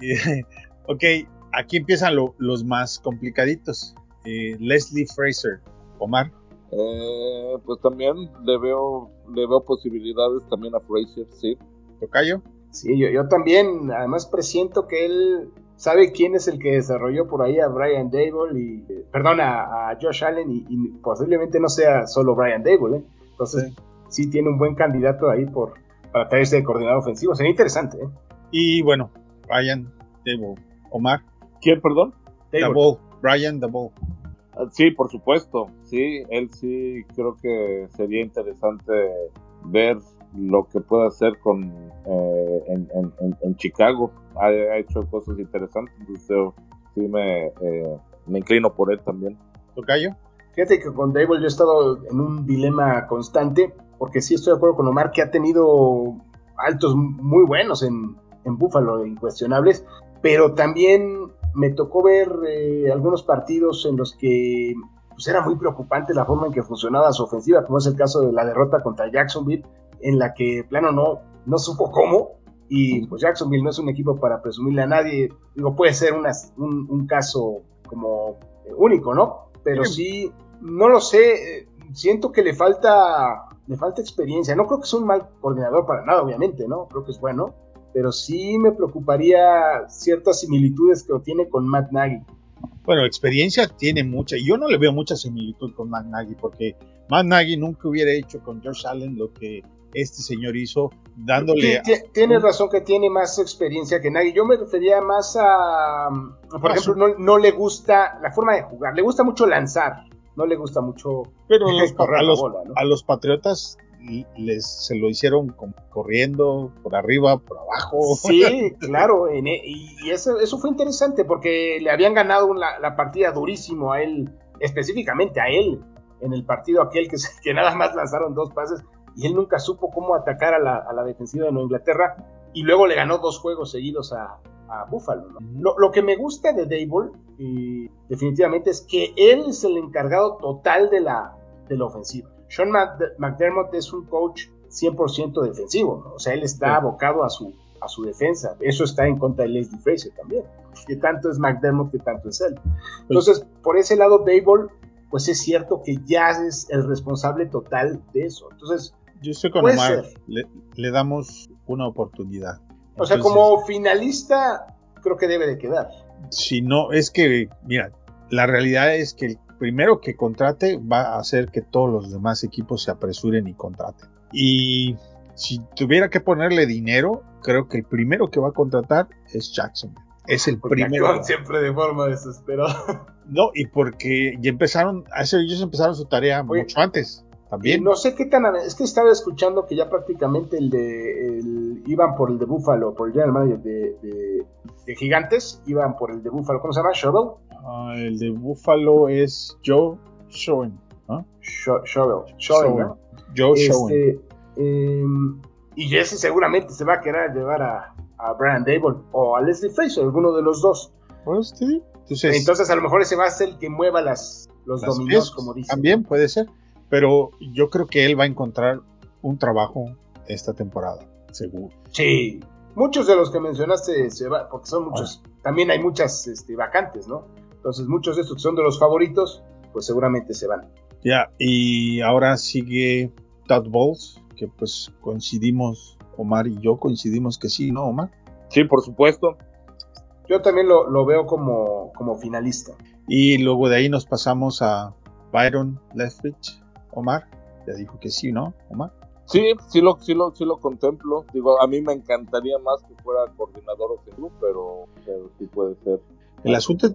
ok, aquí empiezan lo, los más complicaditos. Eh, Leslie Fraser, Omar. Eh, pues también le veo, le veo posibilidades también a Fraser, sí. ¿Tocayo? Sí, yo, yo también, además presiento que él sabe quién es el que desarrolló por ahí a Brian Dable y, eh, perdón, a, a Josh Allen y, y, posiblemente no sea solo Brian Dable, ¿eh? Entonces, sí. sí. tiene un buen candidato ahí por, para traerse de coordinador ofensivo. Sería interesante, ¿eh? Y bueno, Brian Dable. Omar. ¿Quién, perdón? Dable. Brian Dable. Sí, por supuesto. Sí, él sí creo que sería interesante ver lo que puede hacer con eh, en, en, en, Chicago. Ha, ha, hecho cosas interesantes, entonces yo sí me, eh, me inclino por él también. ¿Tocayo? Fíjate que con Dable yo he estado en un dilema constante, porque sí estoy de acuerdo con Omar que ha tenido altos muy buenos en, en Buffalo, incuestionables, pero también me tocó ver eh, algunos partidos en los que pues, era muy preocupante la forma en que funcionaba su ofensiva, como es el caso de la derrota contra Jacksonville, en la que plano no, no supo cómo, y pues Jacksonville no es un equipo para presumirle a nadie, digo, puede ser un, un, caso como eh, único, ¿no? Pero sí, no lo sé, eh, siento que le falta, le falta experiencia, no creo que sea un mal coordinador para nada, obviamente, ¿no? Creo que es bueno, pero sí me preocuparía ciertas similitudes que tiene con Matt Nagy. Bueno, experiencia tiene mucha. Yo no le veo mucha similitud con Matt Nagy porque Matt Nagy nunca hubiera hecho con Josh Allen lo que este señor hizo, dándole. Tiene razón que tiene más experiencia que Nagy. Yo me refería más a. Por ejemplo, no, no, le gusta la forma de jugar. Le gusta mucho lanzar. No le gusta mucho. Pero a, los, a los Patriotas les se lo hicieron como corriendo por arriba, por abajo. Sí, claro, e, y eso, eso fue interesante porque le habían ganado la, partida durísimo a él, específicamente a él, en el partido aquel que, que nada más lanzaron dos pases y él nunca supo cómo atacar a la, defensiva de Nueva Inglaterra y luego le ganó dos juegos seguidos a, a Buffalo. Lo, que me gusta de Dable definitivamente es que él es el encargado total de la, de la ofensiva. Sean McDermott es un coach 100% defensivo, o sea, él está abocado a su, a su defensa. Eso está en contra de Leslie Fraser también. Que tanto es McDermott que tanto es él. Entonces, por ese lado, Dable, pues es cierto que ya es el responsable total de eso. Entonces, yo estoy con Omar, le, damos una oportunidad. o sea, como finalista, creo que debe de quedar. Si no, es que, mira, la realidad es que el primero que contrate va a hacer que todos los demás equipos se apresuren y contraten. Y si tuviera que ponerle dinero, creo que el primero que va a contratar es Jackson. Es el primero. siempre de forma desesperada. No, y porque ya empezaron, ellos empezaron su tarea mucho antes. También. no sé qué tan. Es que estaba escuchando que ya prácticamente el de. El, iban por el de Buffalo, por el general manager de, de, Gigantes, iban por el de Buffalo. ¿Cómo se llama? ¿Shovel? Ah, el de Buffalo es Joe Showen. ¿no? Shovel. Joe este, em, y Jesse seguramente se va a querer llevar a, a Brian Dable o a Leslie Fraser, alguno de los dos. Entonces, Entonces, a lo mejor ese va a ser el que mueva las, los dominios, como dicen. También puede ser, pero yo creo que él va a encontrar un trabajo esta temporada, seguro. Sí, muchos de los que mencionaste se van, porque son muchos, ah. también hay muchas este, vacantes, ¿no? Entonces muchos de estos que son de los favoritos, pues seguramente se van. Ya, y ahora sigue Todd Bowles, que pues coincidimos, Omar y yo coincidimos que sí, ¿no, Omar? Sí, por supuesto. Yo también lo, veo como, como finalista. Y luego de ahí nos pasamos a Byron Leftwich, Omar. Ya dijo que sí, ¿no, Omar? Sí, sí lo, sí lo, sí lo contemplo. Digo, a mí me encantaría más que fuera coordinador ofensivo, pero, pero sí puede ser. El asunto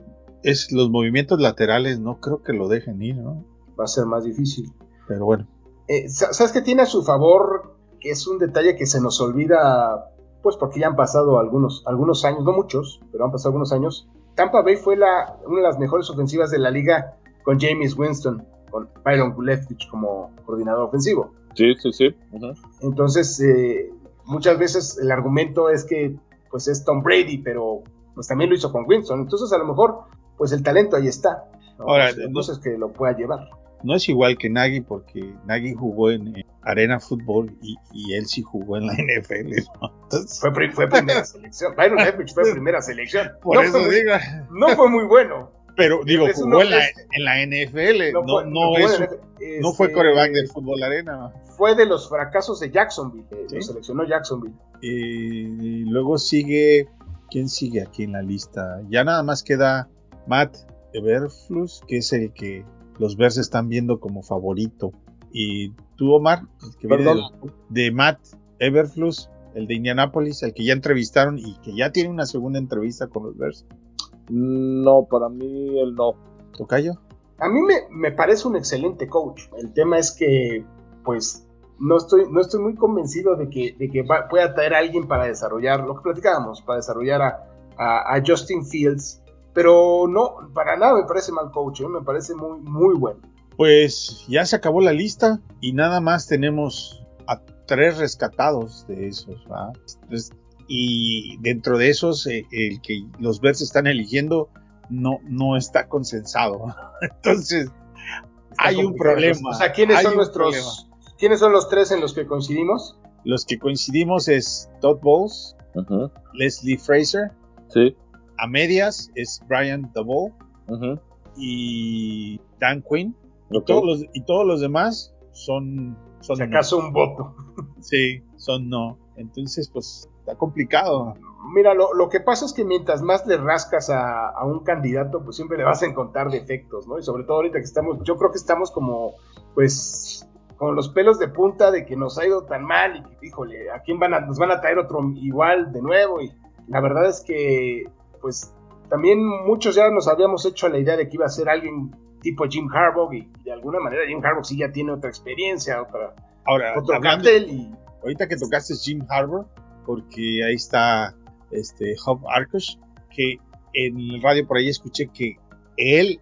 es los movimientos laterales, no creo que lo dejen ir, ¿no? Va a ser más difícil. Pero bueno. Eh, ¿Sabes qué tiene a su favor? Que es un detalle que se nos olvida, pues porque ya han pasado algunos, algunos años, no muchos, pero han pasado algunos años. Tampa Bay fue la, una de las mejores ofensivas de la liga con James Winston, con Byron Leftwich como coordinador ofensivo. Sí, sí, sí. Entonces, eh, muchas veces el argumento es que pues es Tom Brady, pero pues también lo hizo con Winston. Entonces, a lo mejor pues el talento ahí está. Ahora, entonces que lo pueda llevar. No es igual que Nagy porque Nagy jugó en, Arena Fútbol y, él sí jugó en la NFL. fue, primera selección. Byron Leftwich fue primera selección. Por no eso fue, diga. No fue muy bueno. Pero digo, jugó en, la, en, la, NFL, no, fue, no, es, no fue coreback del fútbol arena. Fue de los fracasos de Jacksonville, lo seleccionó Jacksonville. Y luego sigue, ¿quién sigue aquí en la lista? Ya nada más queda Matt Everflus, que es el que los Bears están viendo como favorito. Y tú, Omar, que viene de, Matt Everflus, el de Indianapolis, el que ya entrevistaron y que ya tiene una segunda entrevista con los Bears. No, para mí el no. ¿Tocayo? A mí me, parece un excelente coach. El tema es que, pues, no estoy, no estoy muy convencido de que, de que pueda traer a alguien para desarrollar, lo que platicábamos, para desarrollar a Justin Fields pero no, para nada me parece mal coach, ¿eh? me parece muy, muy bueno. Pues ya se acabó la lista y nada más tenemos a tres rescatados de esos. ¿va? Y dentro de esos, eh, el que los Bears están eligiendo no, no está consensado. Entonces, Está hay un problema. O sea, ¿quiénes hay son nuestros. problema. ¿Quiénes son los tres en los que coincidimos? Los que coincidimos es Todd Bowles, Leslie Fraser, Sí. a medias es Brian DeVol ujú, y Dan Quinn. Y, ok. todos los, y todos los demás son, son Si no. acaso un voto. Sí, son no. Entonces, pues está complicado. Mira, lo, lo que pasa es que mientras más le rascas a, a un candidato, pues siempre le vas a encontrar defectos, ¿no? Y sobre todo ahorita que estamos, yo creo que estamos como, pues, con los pelos de punta de que nos ha ido tan mal y que, híjole, ¿a quién van a, nos van a traer otro igual de nuevo? Y la verdad es que, pues, también muchos ya nos habíamos hecho a la idea de que iba a ser alguien tipo Jim Harbaugh y de alguna manera Jim Harbaugh sí ya tiene otra experiencia, otra, Ahora, otro hablando- cartel y ahorita que tocaste Jim Harbour, porque ahí está este Hub Arkush, que en el radio por ahí escuché que él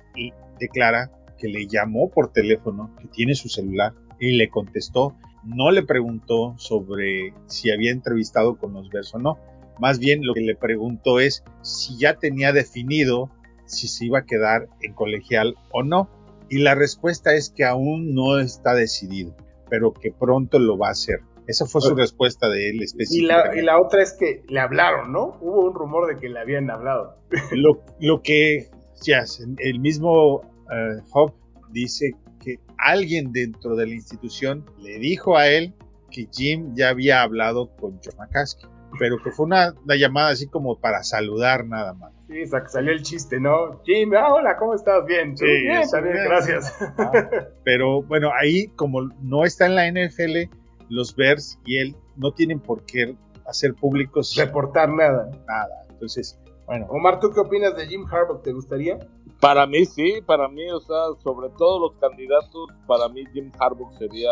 declara que le llamó por teléfono, que tiene su celular, y le contestó, no le preguntó sobre si había entrevistado con los Bears o no, más bien lo que le preguntó es si ya tenía definido si se iba a quedar en colegial o no, y la respuesta es que aún no está decidido, pero que pronto lo va a hacer. Esa fue su respuesta de él Y específicamente. y la otra es que le hablaron, ¿no? Hubo un rumor de que le habían hablado. lo, lo que ya, el mismo eh, Hub dice que alguien dentro de la institución le dijo a él que Jim ya había hablado con John McCaskey, pero que fue una, una llamada así como para saludar nada más. Sí, sa- salió el chiste, ¿no? Jim, ah, hola, ¿cómo estás? Bien, Sí, bien, también, bien. gracias. Pero bueno, ahí como no está en la NFL, los Bears y él no tienen por qué hacer públicos Reportar nada. nada. Entonces, bueno, Omar, ¿tú qué opinas de Jim Harbaugh? ¿Te gustaría? Para mí sí, para mí, o sea, sobre todos los candidatos, para mí Jim Harbaugh sería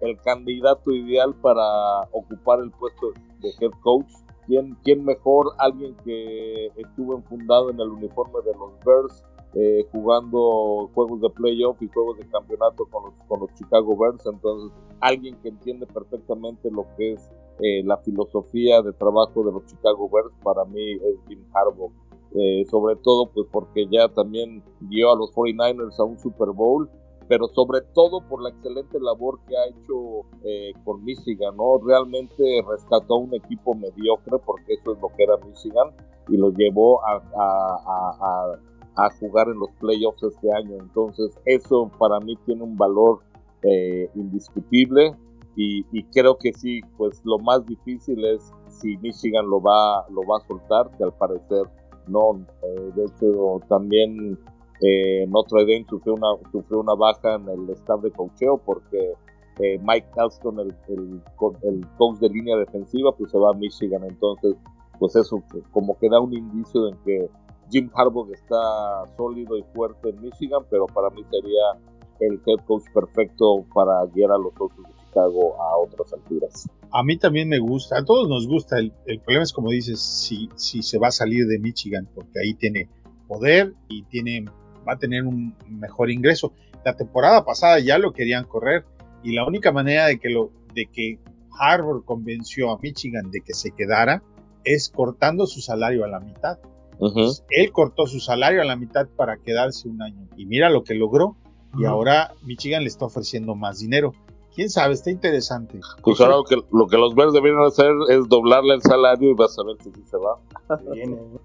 el candidato ideal para ocupar el puesto de head coach. ¿Quién, quién mejor? Alguien que estuvo enfundado en el uniforme de los Bears, eh, jugando juegos de playoff y juegos de campeonato con los, Chicago Bears. Entonces, alguien que entiende perfectamente lo que es eh, la filosofía de trabajo de los Chicago Bears, para mí es Jim Harbaugh. Eh, sobre todo pues porque ya también guió a los 49ers a un Super Bowl, pero sobre todo por la excelente labor que ha hecho eh, con Michigan. Realmente rescató a un equipo mediocre, porque eso es lo que era Michigan, y lo llevó a- a jugar en los playoffs este año. Entonces eso para mí tiene un valor eh, indiscutible y, y creo que sí, pues lo más difícil es si Michigan lo va, lo va a soltar, que al parecer no. Eh, de hecho, también eh, Notre Dame sufrió una, sufrió una baja en el staff de cocheo porque eh, Mike Alston, el, el, el coach de línea defensiva, pues se va a Michigan. Entonces, pues eso como que da un indicio en que Jim Harbaugh está sólido y fuerte en Michigan, pero para mí sería el head coach perfecto para guiar a los Osos de Chicago a otras alturas. a mí también me gusta, a todos nos gusta. El, problema es, como dices, si, si se va a salir de Michigan, porque ahí tiene poder y tiene, va a tener un mejor ingreso. La temporada pasada ya lo querían correr y la única manera de que, lo, de que Harvard convenció a Michigan de que se quedara es cortando su salario a la mitad. Él cortó su salario a la mitad para quedarse un año. Y mira lo que logró. Y ahora Michigan le está ofreciendo más dinero. Quién sabe, está interesante. Pues ahora lo que, lo que los Bears deberían hacer es doblarle el salario y vas a ver si sí se va.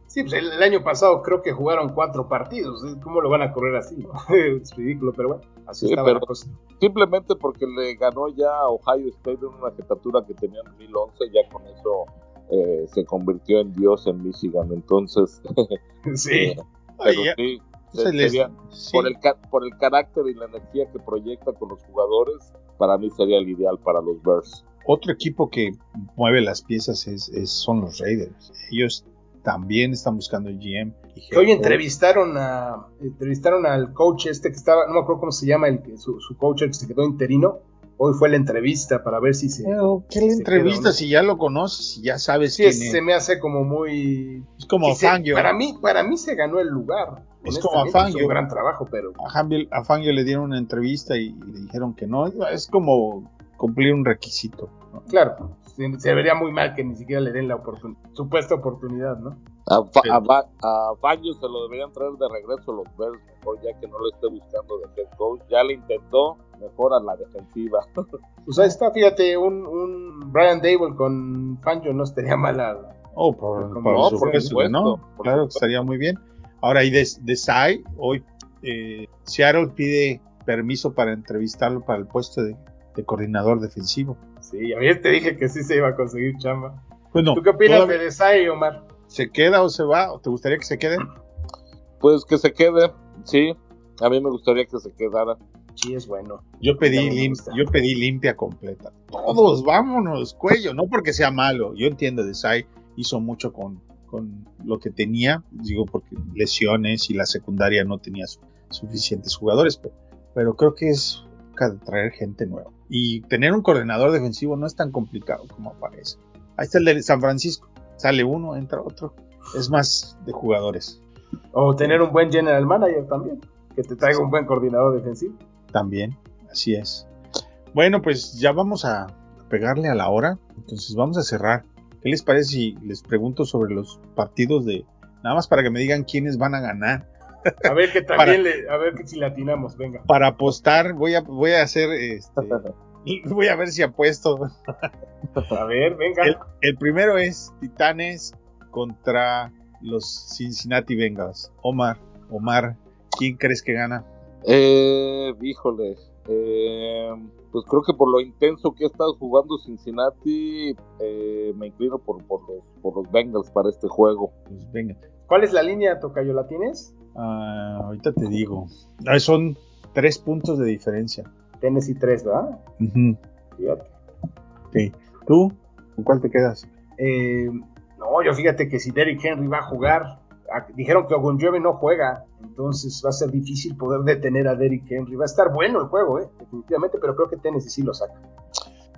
Sí, pues el, el año pasado creo que jugaron cuatro partidos. ¿eh? ¿Cómo lo van a correr así? es ridículo, pero bueno, así Sí, estaba pero- la cosa. Simplemente porque le ganó ya a Ohio State en una jetatura que tenía en 2011, ya con eso eh, se convirtió en Dios en Michigan. Entonces, Sí. eh, pero Ay, sí, se se- les- sería- sí. por, el, ca- por el carácter y la energía que proyecta con los jugadores, para mí sería el ideal para los Bears. Otro equipo que mueve las piezas es, es- son los Raiders. Ellos también están buscando el GM. y hoy entrevistaron a entrevistaron al coach este que estaba, no me acuerdo cómo se llama, el que su, su coach el que se quedó interino. Hoy fue la entrevista para ver si se. Pero, ¿qué se entrevista si ya lo conoces, si ya sabes Sí, quién se es? me hace como muy. Es como se- Fangio. para mí, para mí se ganó el lugar. Es como a Fangio. un gran trabajo, pero. A Fangio, le dieron una entrevista y, le dijeron que no. Es como cumplir un requisito. Claro, se, vería muy mal que ni siquiera le den la supuesta oportunidad, ¿no? A, a, Fangio se lo deberían traer de regreso los Bears, mejor ya que no lo esté buscando de head coach. Ya le intentó, mejor a la defensiva. Pues ahí está, fíjate, un, un Brian Dable con Fangio no estaría mal. Oh, por, supuesto, ¿no? claro, estaría muy bien. Ahora, y de, de Sai, hoy eh, Seattle pide permiso para entrevistarlo para el puesto de, coordinador defensivo. Sí, a mí te dije que sí se iba a conseguir chamba. Bueno, ¿Tú qué opinas de Desai, Omar? ¿Se queda o se va? ¿O te gustaría que se quede? Pues que se quede, sí. A mí me gustaría que se quedara. Sí, es bueno. Yo pedí, yo pedí limpia completa. Todos, vámonos, cuello. No porque sea malo. Yo entiendo, Desai hizo mucho con, con lo que tenía, digo porque lesiones y la secundaria no tenía suficientes jugadores, pero, creo que es traer gente nueva. Y tener un coordinador defensivo no es tan complicado como parece. Ahí está el de San Francisco, sale uno, entra otro, es más de jugadores. O tener un buen general manager también, que te traiga un buen coordinador defensivo. También, así es. Bueno, pues ya vamos a pegarle a la hora, entonces vamos a cerrar ¿Qué les parece si les pregunto sobre los partidos de... Nada más para que me digan quiénes van a ganar. A ver que también le, a ver si latinamos, venga. Para apostar, voy a, voy a hacer este, voy a ver si apuesto. A ver, venga. El, primero es Titanes contra los Cincinnati Bengals. Omar, Omar, ¿quién crees que gana? Eh, híjole, eh, pues creo que por lo intenso que ha estado jugando Cincinnati, eh, me inclino por, por, los, por los Bengals para este juego. ¿Cuál es la línea, Tocayo? ¿La tienes? Ah, ahorita te digo. Ah, son tres puntos de diferencia. Tennessee tres, ¿verdad? Fíjate. ¿Tú? ¿Con cuál te quedas? Eh, no, yo fíjate que si Derrick Henry va a jugar, dijeron que Ogunjove no juega, entonces va a ser difícil poder detener a Derrick Henry. Va a estar bueno el juego, ¿eh? definitivamente, pero creo que Tennessee sí lo saca.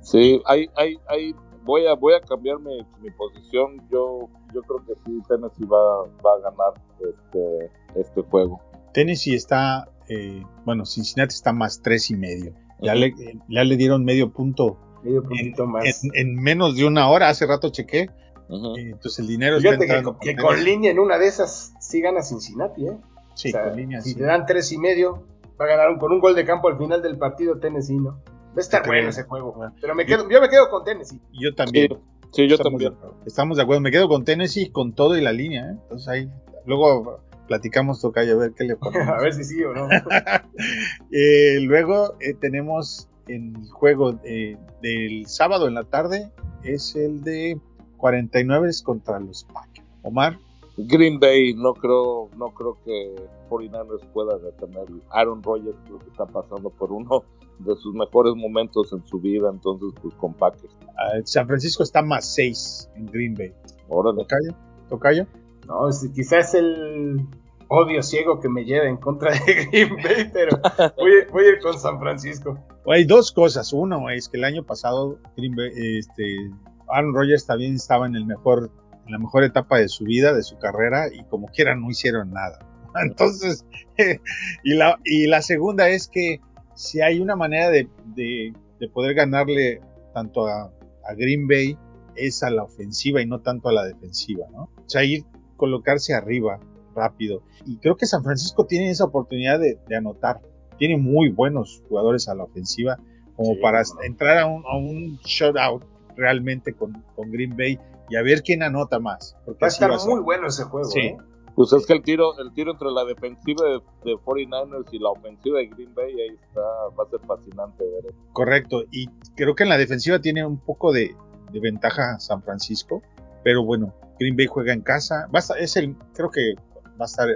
Sí, hay, hay, hay, voy a, voy a cambiar mi, posición. Yo, yo creo que sí, Tennessee va, va a ganar este, este juego. Tennessee está, eh, bueno, Cincinnati está más tres y medio. Ya, le, ya le dieron medio punto. Medio puntito más. En, en, menos de una hora, hace rato chequé, entonces el dinero Fíjate que, con línea en una de esas sí gana Cincinnati, ¿eh? Sí, con línea. Si te dan tres y medio, va a ganar con un gol de campo al final del partido Tennessee, ¿no? Va a estar bueno ese juego. Pero me quedo, yo me quedo con Tennessee. Yo también. Sí, yo también. estamos de acuerdo. Me quedo con Tennessee con todo y la línea, ¿eh? Entonces ahí, luego platicamos Tocayo a ver qué le ponemos. a ver si sí o no. Eh, luego eh, tenemos el juego eh, del sábado en la tarde, es el de 49 es contra los Packers. Omar. Green Bay, no creo, no creo que 49ers pueda detener. Aaron Rodgers creo que está pasando por uno de sus mejores momentos en su vida, entonces pues con Packers. Ah, San Francisco está más 6 en Green Bay. Órale. ¿Tocayo? ¿Tocayo? No, quizás el odio ciego que me lleva en contra de Green Bay, pero voy, a ir con San Francisco. Hay dos cosas. Uno es que el año pasado Green Bay, este, Aaron Rodgers también estaba en el mejor, en la mejor etapa de su vida, de su carrera, y como quiera no hicieron nada. Entonces, y, la, y la segunda es que si hay una manera de, de, poder ganarle tanto a, Green Bay, es a la ofensiva y no tanto a la defensiva, ¿no? O sea, ir, colocarse arriba rápido. Y creo que San Francisco tiene esa oportunidad de, anotar. Tiene muy buenos jugadores a la ofensiva como para entrar a un, a un shutout realmente con, con, Green Bay y a ver quién anota más. Porque va a estar muy bueno ese juego. ¿eh? Pues es que el tiro, el tiro entre la defensiva de, 49ers y la ofensiva de Green Bay ahí está, va a ser fascinante ver. Correcto, y creo que en la defensiva tiene un poco de, ventaja San Francisco, pero bueno, Green Bay juega en casa, va es el, creo que va a estar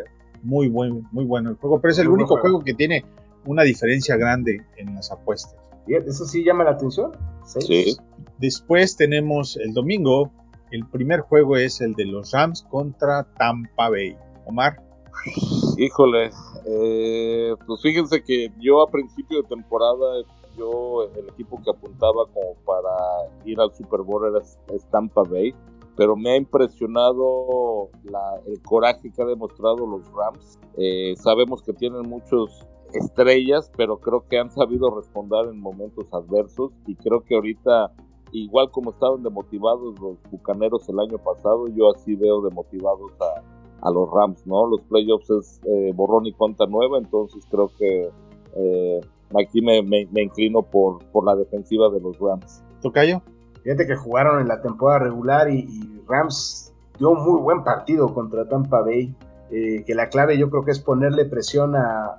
muy buen, muy bueno el juego, pero es el único juego que tiene una diferencia grande en las apuestas. Eso sí llama la atención. Sí. Después tenemos el domingo, el primer juego es el de los Rams contra Tampa Bay. Omar. Híjole, eh, pues fíjense que yo a principio de temporada, yo el equipo que apuntaba como para ir al Super Bowl era Tampa Bay. pero me ha impresionado el coraje que ha demostrado los Rams. Eh, sabemos que tienen muchos estrellas, pero creo que han sabido responder en momentos adversos y creo que ahorita, igual como estaban demotivados los Bucaneros el año pasado, yo así veo demotivados a, a los Rams, ¿no? Los playoffs es eh, borrón y cuenta nueva, entonces creo que eh, aquí me, me, inclino por, por la defensiva de los Rams. ¿Tocayo? Fíjate que jugaron en la temporada regular y, Rams dio un muy buen partido contra Tampa Bay. Eh, que la clave yo creo que es ponerle presión a,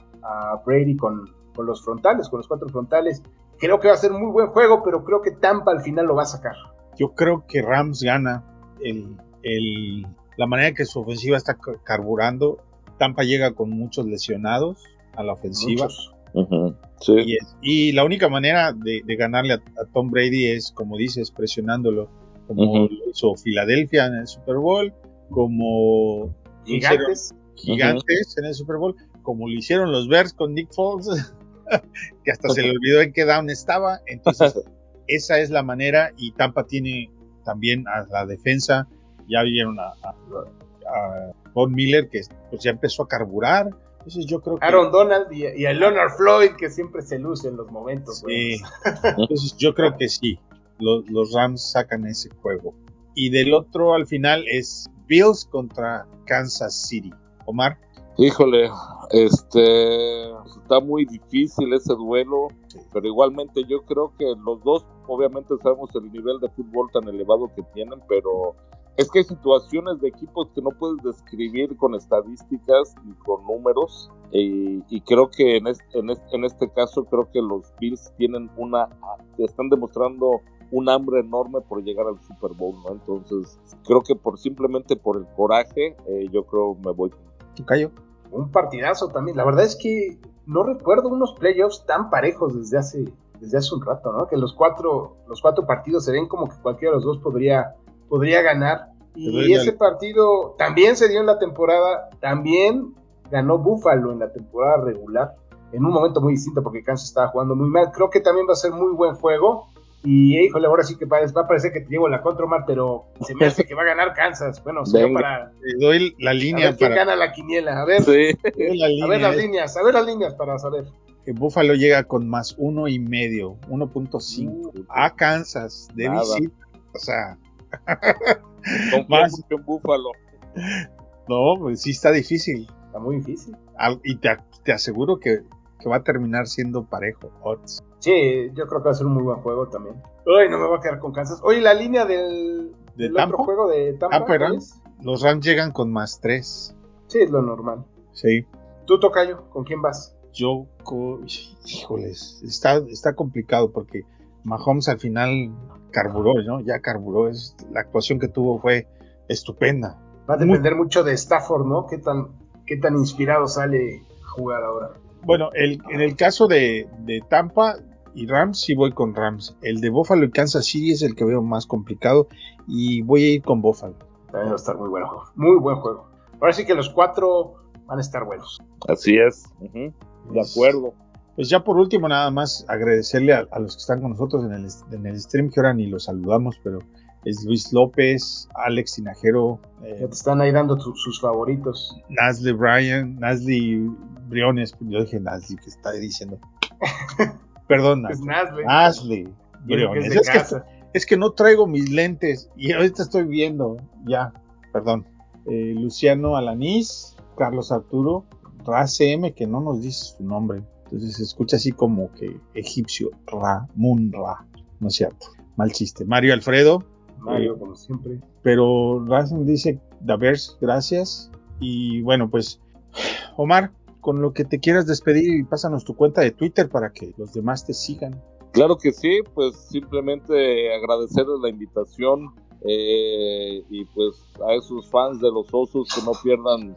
Brady con, con, los frontales, con los cuatro frontales. Creo que va a ser un muy buen juego, pero creo que Tampa al final lo va a sacar. Yo creo que Rams gana el, el, la manera que su ofensiva está carburando. Tampa llega con muchos lesionados a la ofensiva. Y, la única manera de, ganarle a, Tom Brady es, como dices, presionándolo, como lo hizo Filadelfia en el Super Bowl, como gigantes, gigantes en el Super Bowl, como lo hicieron los Bears con Nick Foles, que hasta se le olvidó en qué down estaba. Entonces, esa es la manera y Tampa tiene también a la defensa, ya vieron a, a, Von Miller que pues, ya empezó a carburar yo creo Aaron Donald y, a Leonard Floyd, que siempre se luce en los momentos. Entonces yo creo que sí, los, Rams sacan ese juego. Y del otro al final es Bills contra Kansas City. Omar. Híjole, este está muy difícil ese duelo, pero igualmente yo creo que los dos, obviamente sabemos el nivel de fútbol tan elevado que tienen, pero es que hay situaciones de equipos que no puedes describir con estadísticas ni con números. y creo que en este, en, este, caso, creo que los Bills tienen una. están demostrando un hambre enorme por llegar al Super Bowl, ¿no? Entonces, creo que por simplemente por el coraje, eh, yo creo me voy. Un partidazo también. La verdad es que no recuerdo unos playoffs tan parejos desde hace, desde hace un rato, ¿no? Que los cuatro, los cuatro partidos se ven como que cualquiera de los dos podría podría ganar. Y ese partido también se dio en la temporada, también ganó Buffalo en la temporada regular, en un momento muy distinto porque Kansas estaba jugando muy mal. Creo que también va a ser muy buen juego. Y híjole, ahora sí que va a parecer que te llevo la contra, Omar, pero se me hace que va a ganar Kansas. Bueno, solo para. Te doy la línea. A ver quién gana la quiniela. A ver, a ver las líneas, a ver las líneas para saber. Que Buffalo llega con más uno y medio, 1.5 a Kansas de visita. O sea, más que Búfalo. No, pues sí está difícil. Está muy difícil. y te, aseguro que, va a terminar siendo parejo. Sí, yo creo que va a ser un muy buen juego también. Hoy no me voy a quedar con Kansas. Oye, la línea del, ¿De otro juego de Tampa. Ah, los Rams llegan con más tres. Sí, es lo normal. Sí. ¿Tú, Tocayo, con quién vas? Yo, híjoles, está, está complicado porque Mahomes al final carburó, ¿no? Ya carburó. Es, la actuación que tuvo fue estupenda. Va a depender mucho de Stafford, ¿no? ¿Qué tan, qué tan inspirado sale a jugar ahora? Bueno, el, en el caso de, Tampa y Rams, sí voy con Rams. El de Buffalo y Kansas City es el que veo más complicado y voy a ir con Buffalo. También va a estar muy bueno. Muy buen juego. Ahora sí que los cuatro van a estar buenos. Así es. De acuerdo. Pues ya por último, nada más agradecerle a, los que están con nosotros en el, en el, stream, que ahora ni los saludamos, pero es Luis López, Alex Tinajero. Eh, te están ahí dando sus favoritos. Nasli Bryan, Nasli Briones, yo dije Nasli, que está diciendo. Perdón, Nasli. Nasli. Briones. Es, que, es, que, no traigo mis lentes y ahorita estoy viendo, ya, perdón. Eh, Luciano Alanís, Carlos Arturo, M, que no nos dice su nombre. Entonces se escucha así como que egipcio, Ra, Munra. No es cierto. Mal chiste. Mario Alfredo. Mario, eh, como siempre. Pero Rasen dice, Davers, gracias. Y bueno, pues, Omar, con lo que te quieras despedir y pásanos tu cuenta de Twitter para que los demás te sigan. Claro que sí, pues simplemente agradecerles la invitación eh, y pues a esos fans de los osos que no pierdan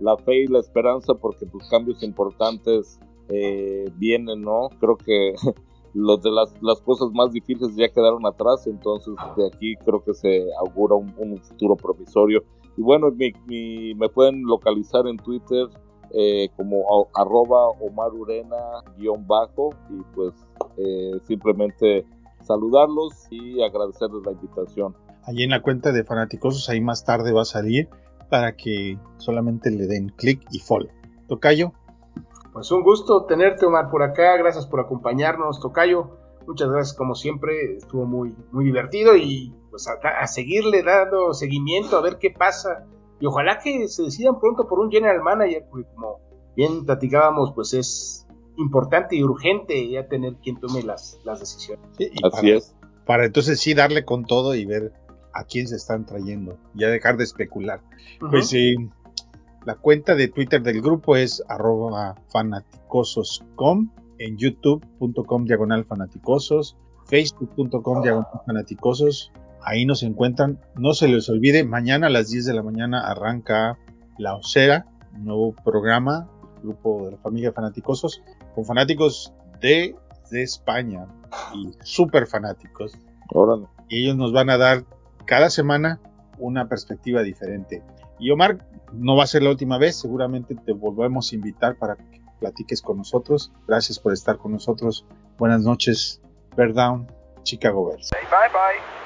la fe y la esperanza porque pues, cambios importantes eh, vienen, ¿no? Creo que los de las, las, cosas más difíciles ya quedaron atrás, entonces de aquí creo que se augura un, futuro provisorio. Y bueno, me pueden localizar en Twitter eh, como arroba Omar Urena guion bajo y pues eh, simplemente saludarlos y agradecerles la invitación. Allí en la cuenta de Fanaticosos, ahí más tarde va a salir para que solamente le den clic y follow. Tocayo. Pues un gusto tenerte, Omar, por acá. Gracias por acompañarnos, Tocayo. Muchas gracias, como siempre. Estuvo muy, muy divertido y pues a, seguirle dando seguimiento, a ver qué pasa. Y ojalá que se decidan pronto por un general manager, porque como bien platicábamos, pues es importante y urgente ya tener quien tome las, las decisiones. Así es. Para entonces sí darle con todo y ver a quién se están trayendo, ya dejar de especular. Pues eh, la cuenta de Twitter del grupo es arroba fanaticososcom, en youtube.com diagonal fanaticosos, facebook.com diagonal fanaticosos, ahí nos encuentran. No se les olvide, mañana a las 10 de la mañana arranca La Osera, un nuevo programa, grupo de la familia Fanaticosos, con fanáticos de, de España y súper fanáticos. Y ellos nos van a dar cada semana una perspectiva diferente. Y Omar, no va a ser la última vez, seguramente te volvemos a invitar para que platiques con nosotros. Gracias por estar con nosotros. Buenas noches, Bear Down, Chicago Bears. bye bye.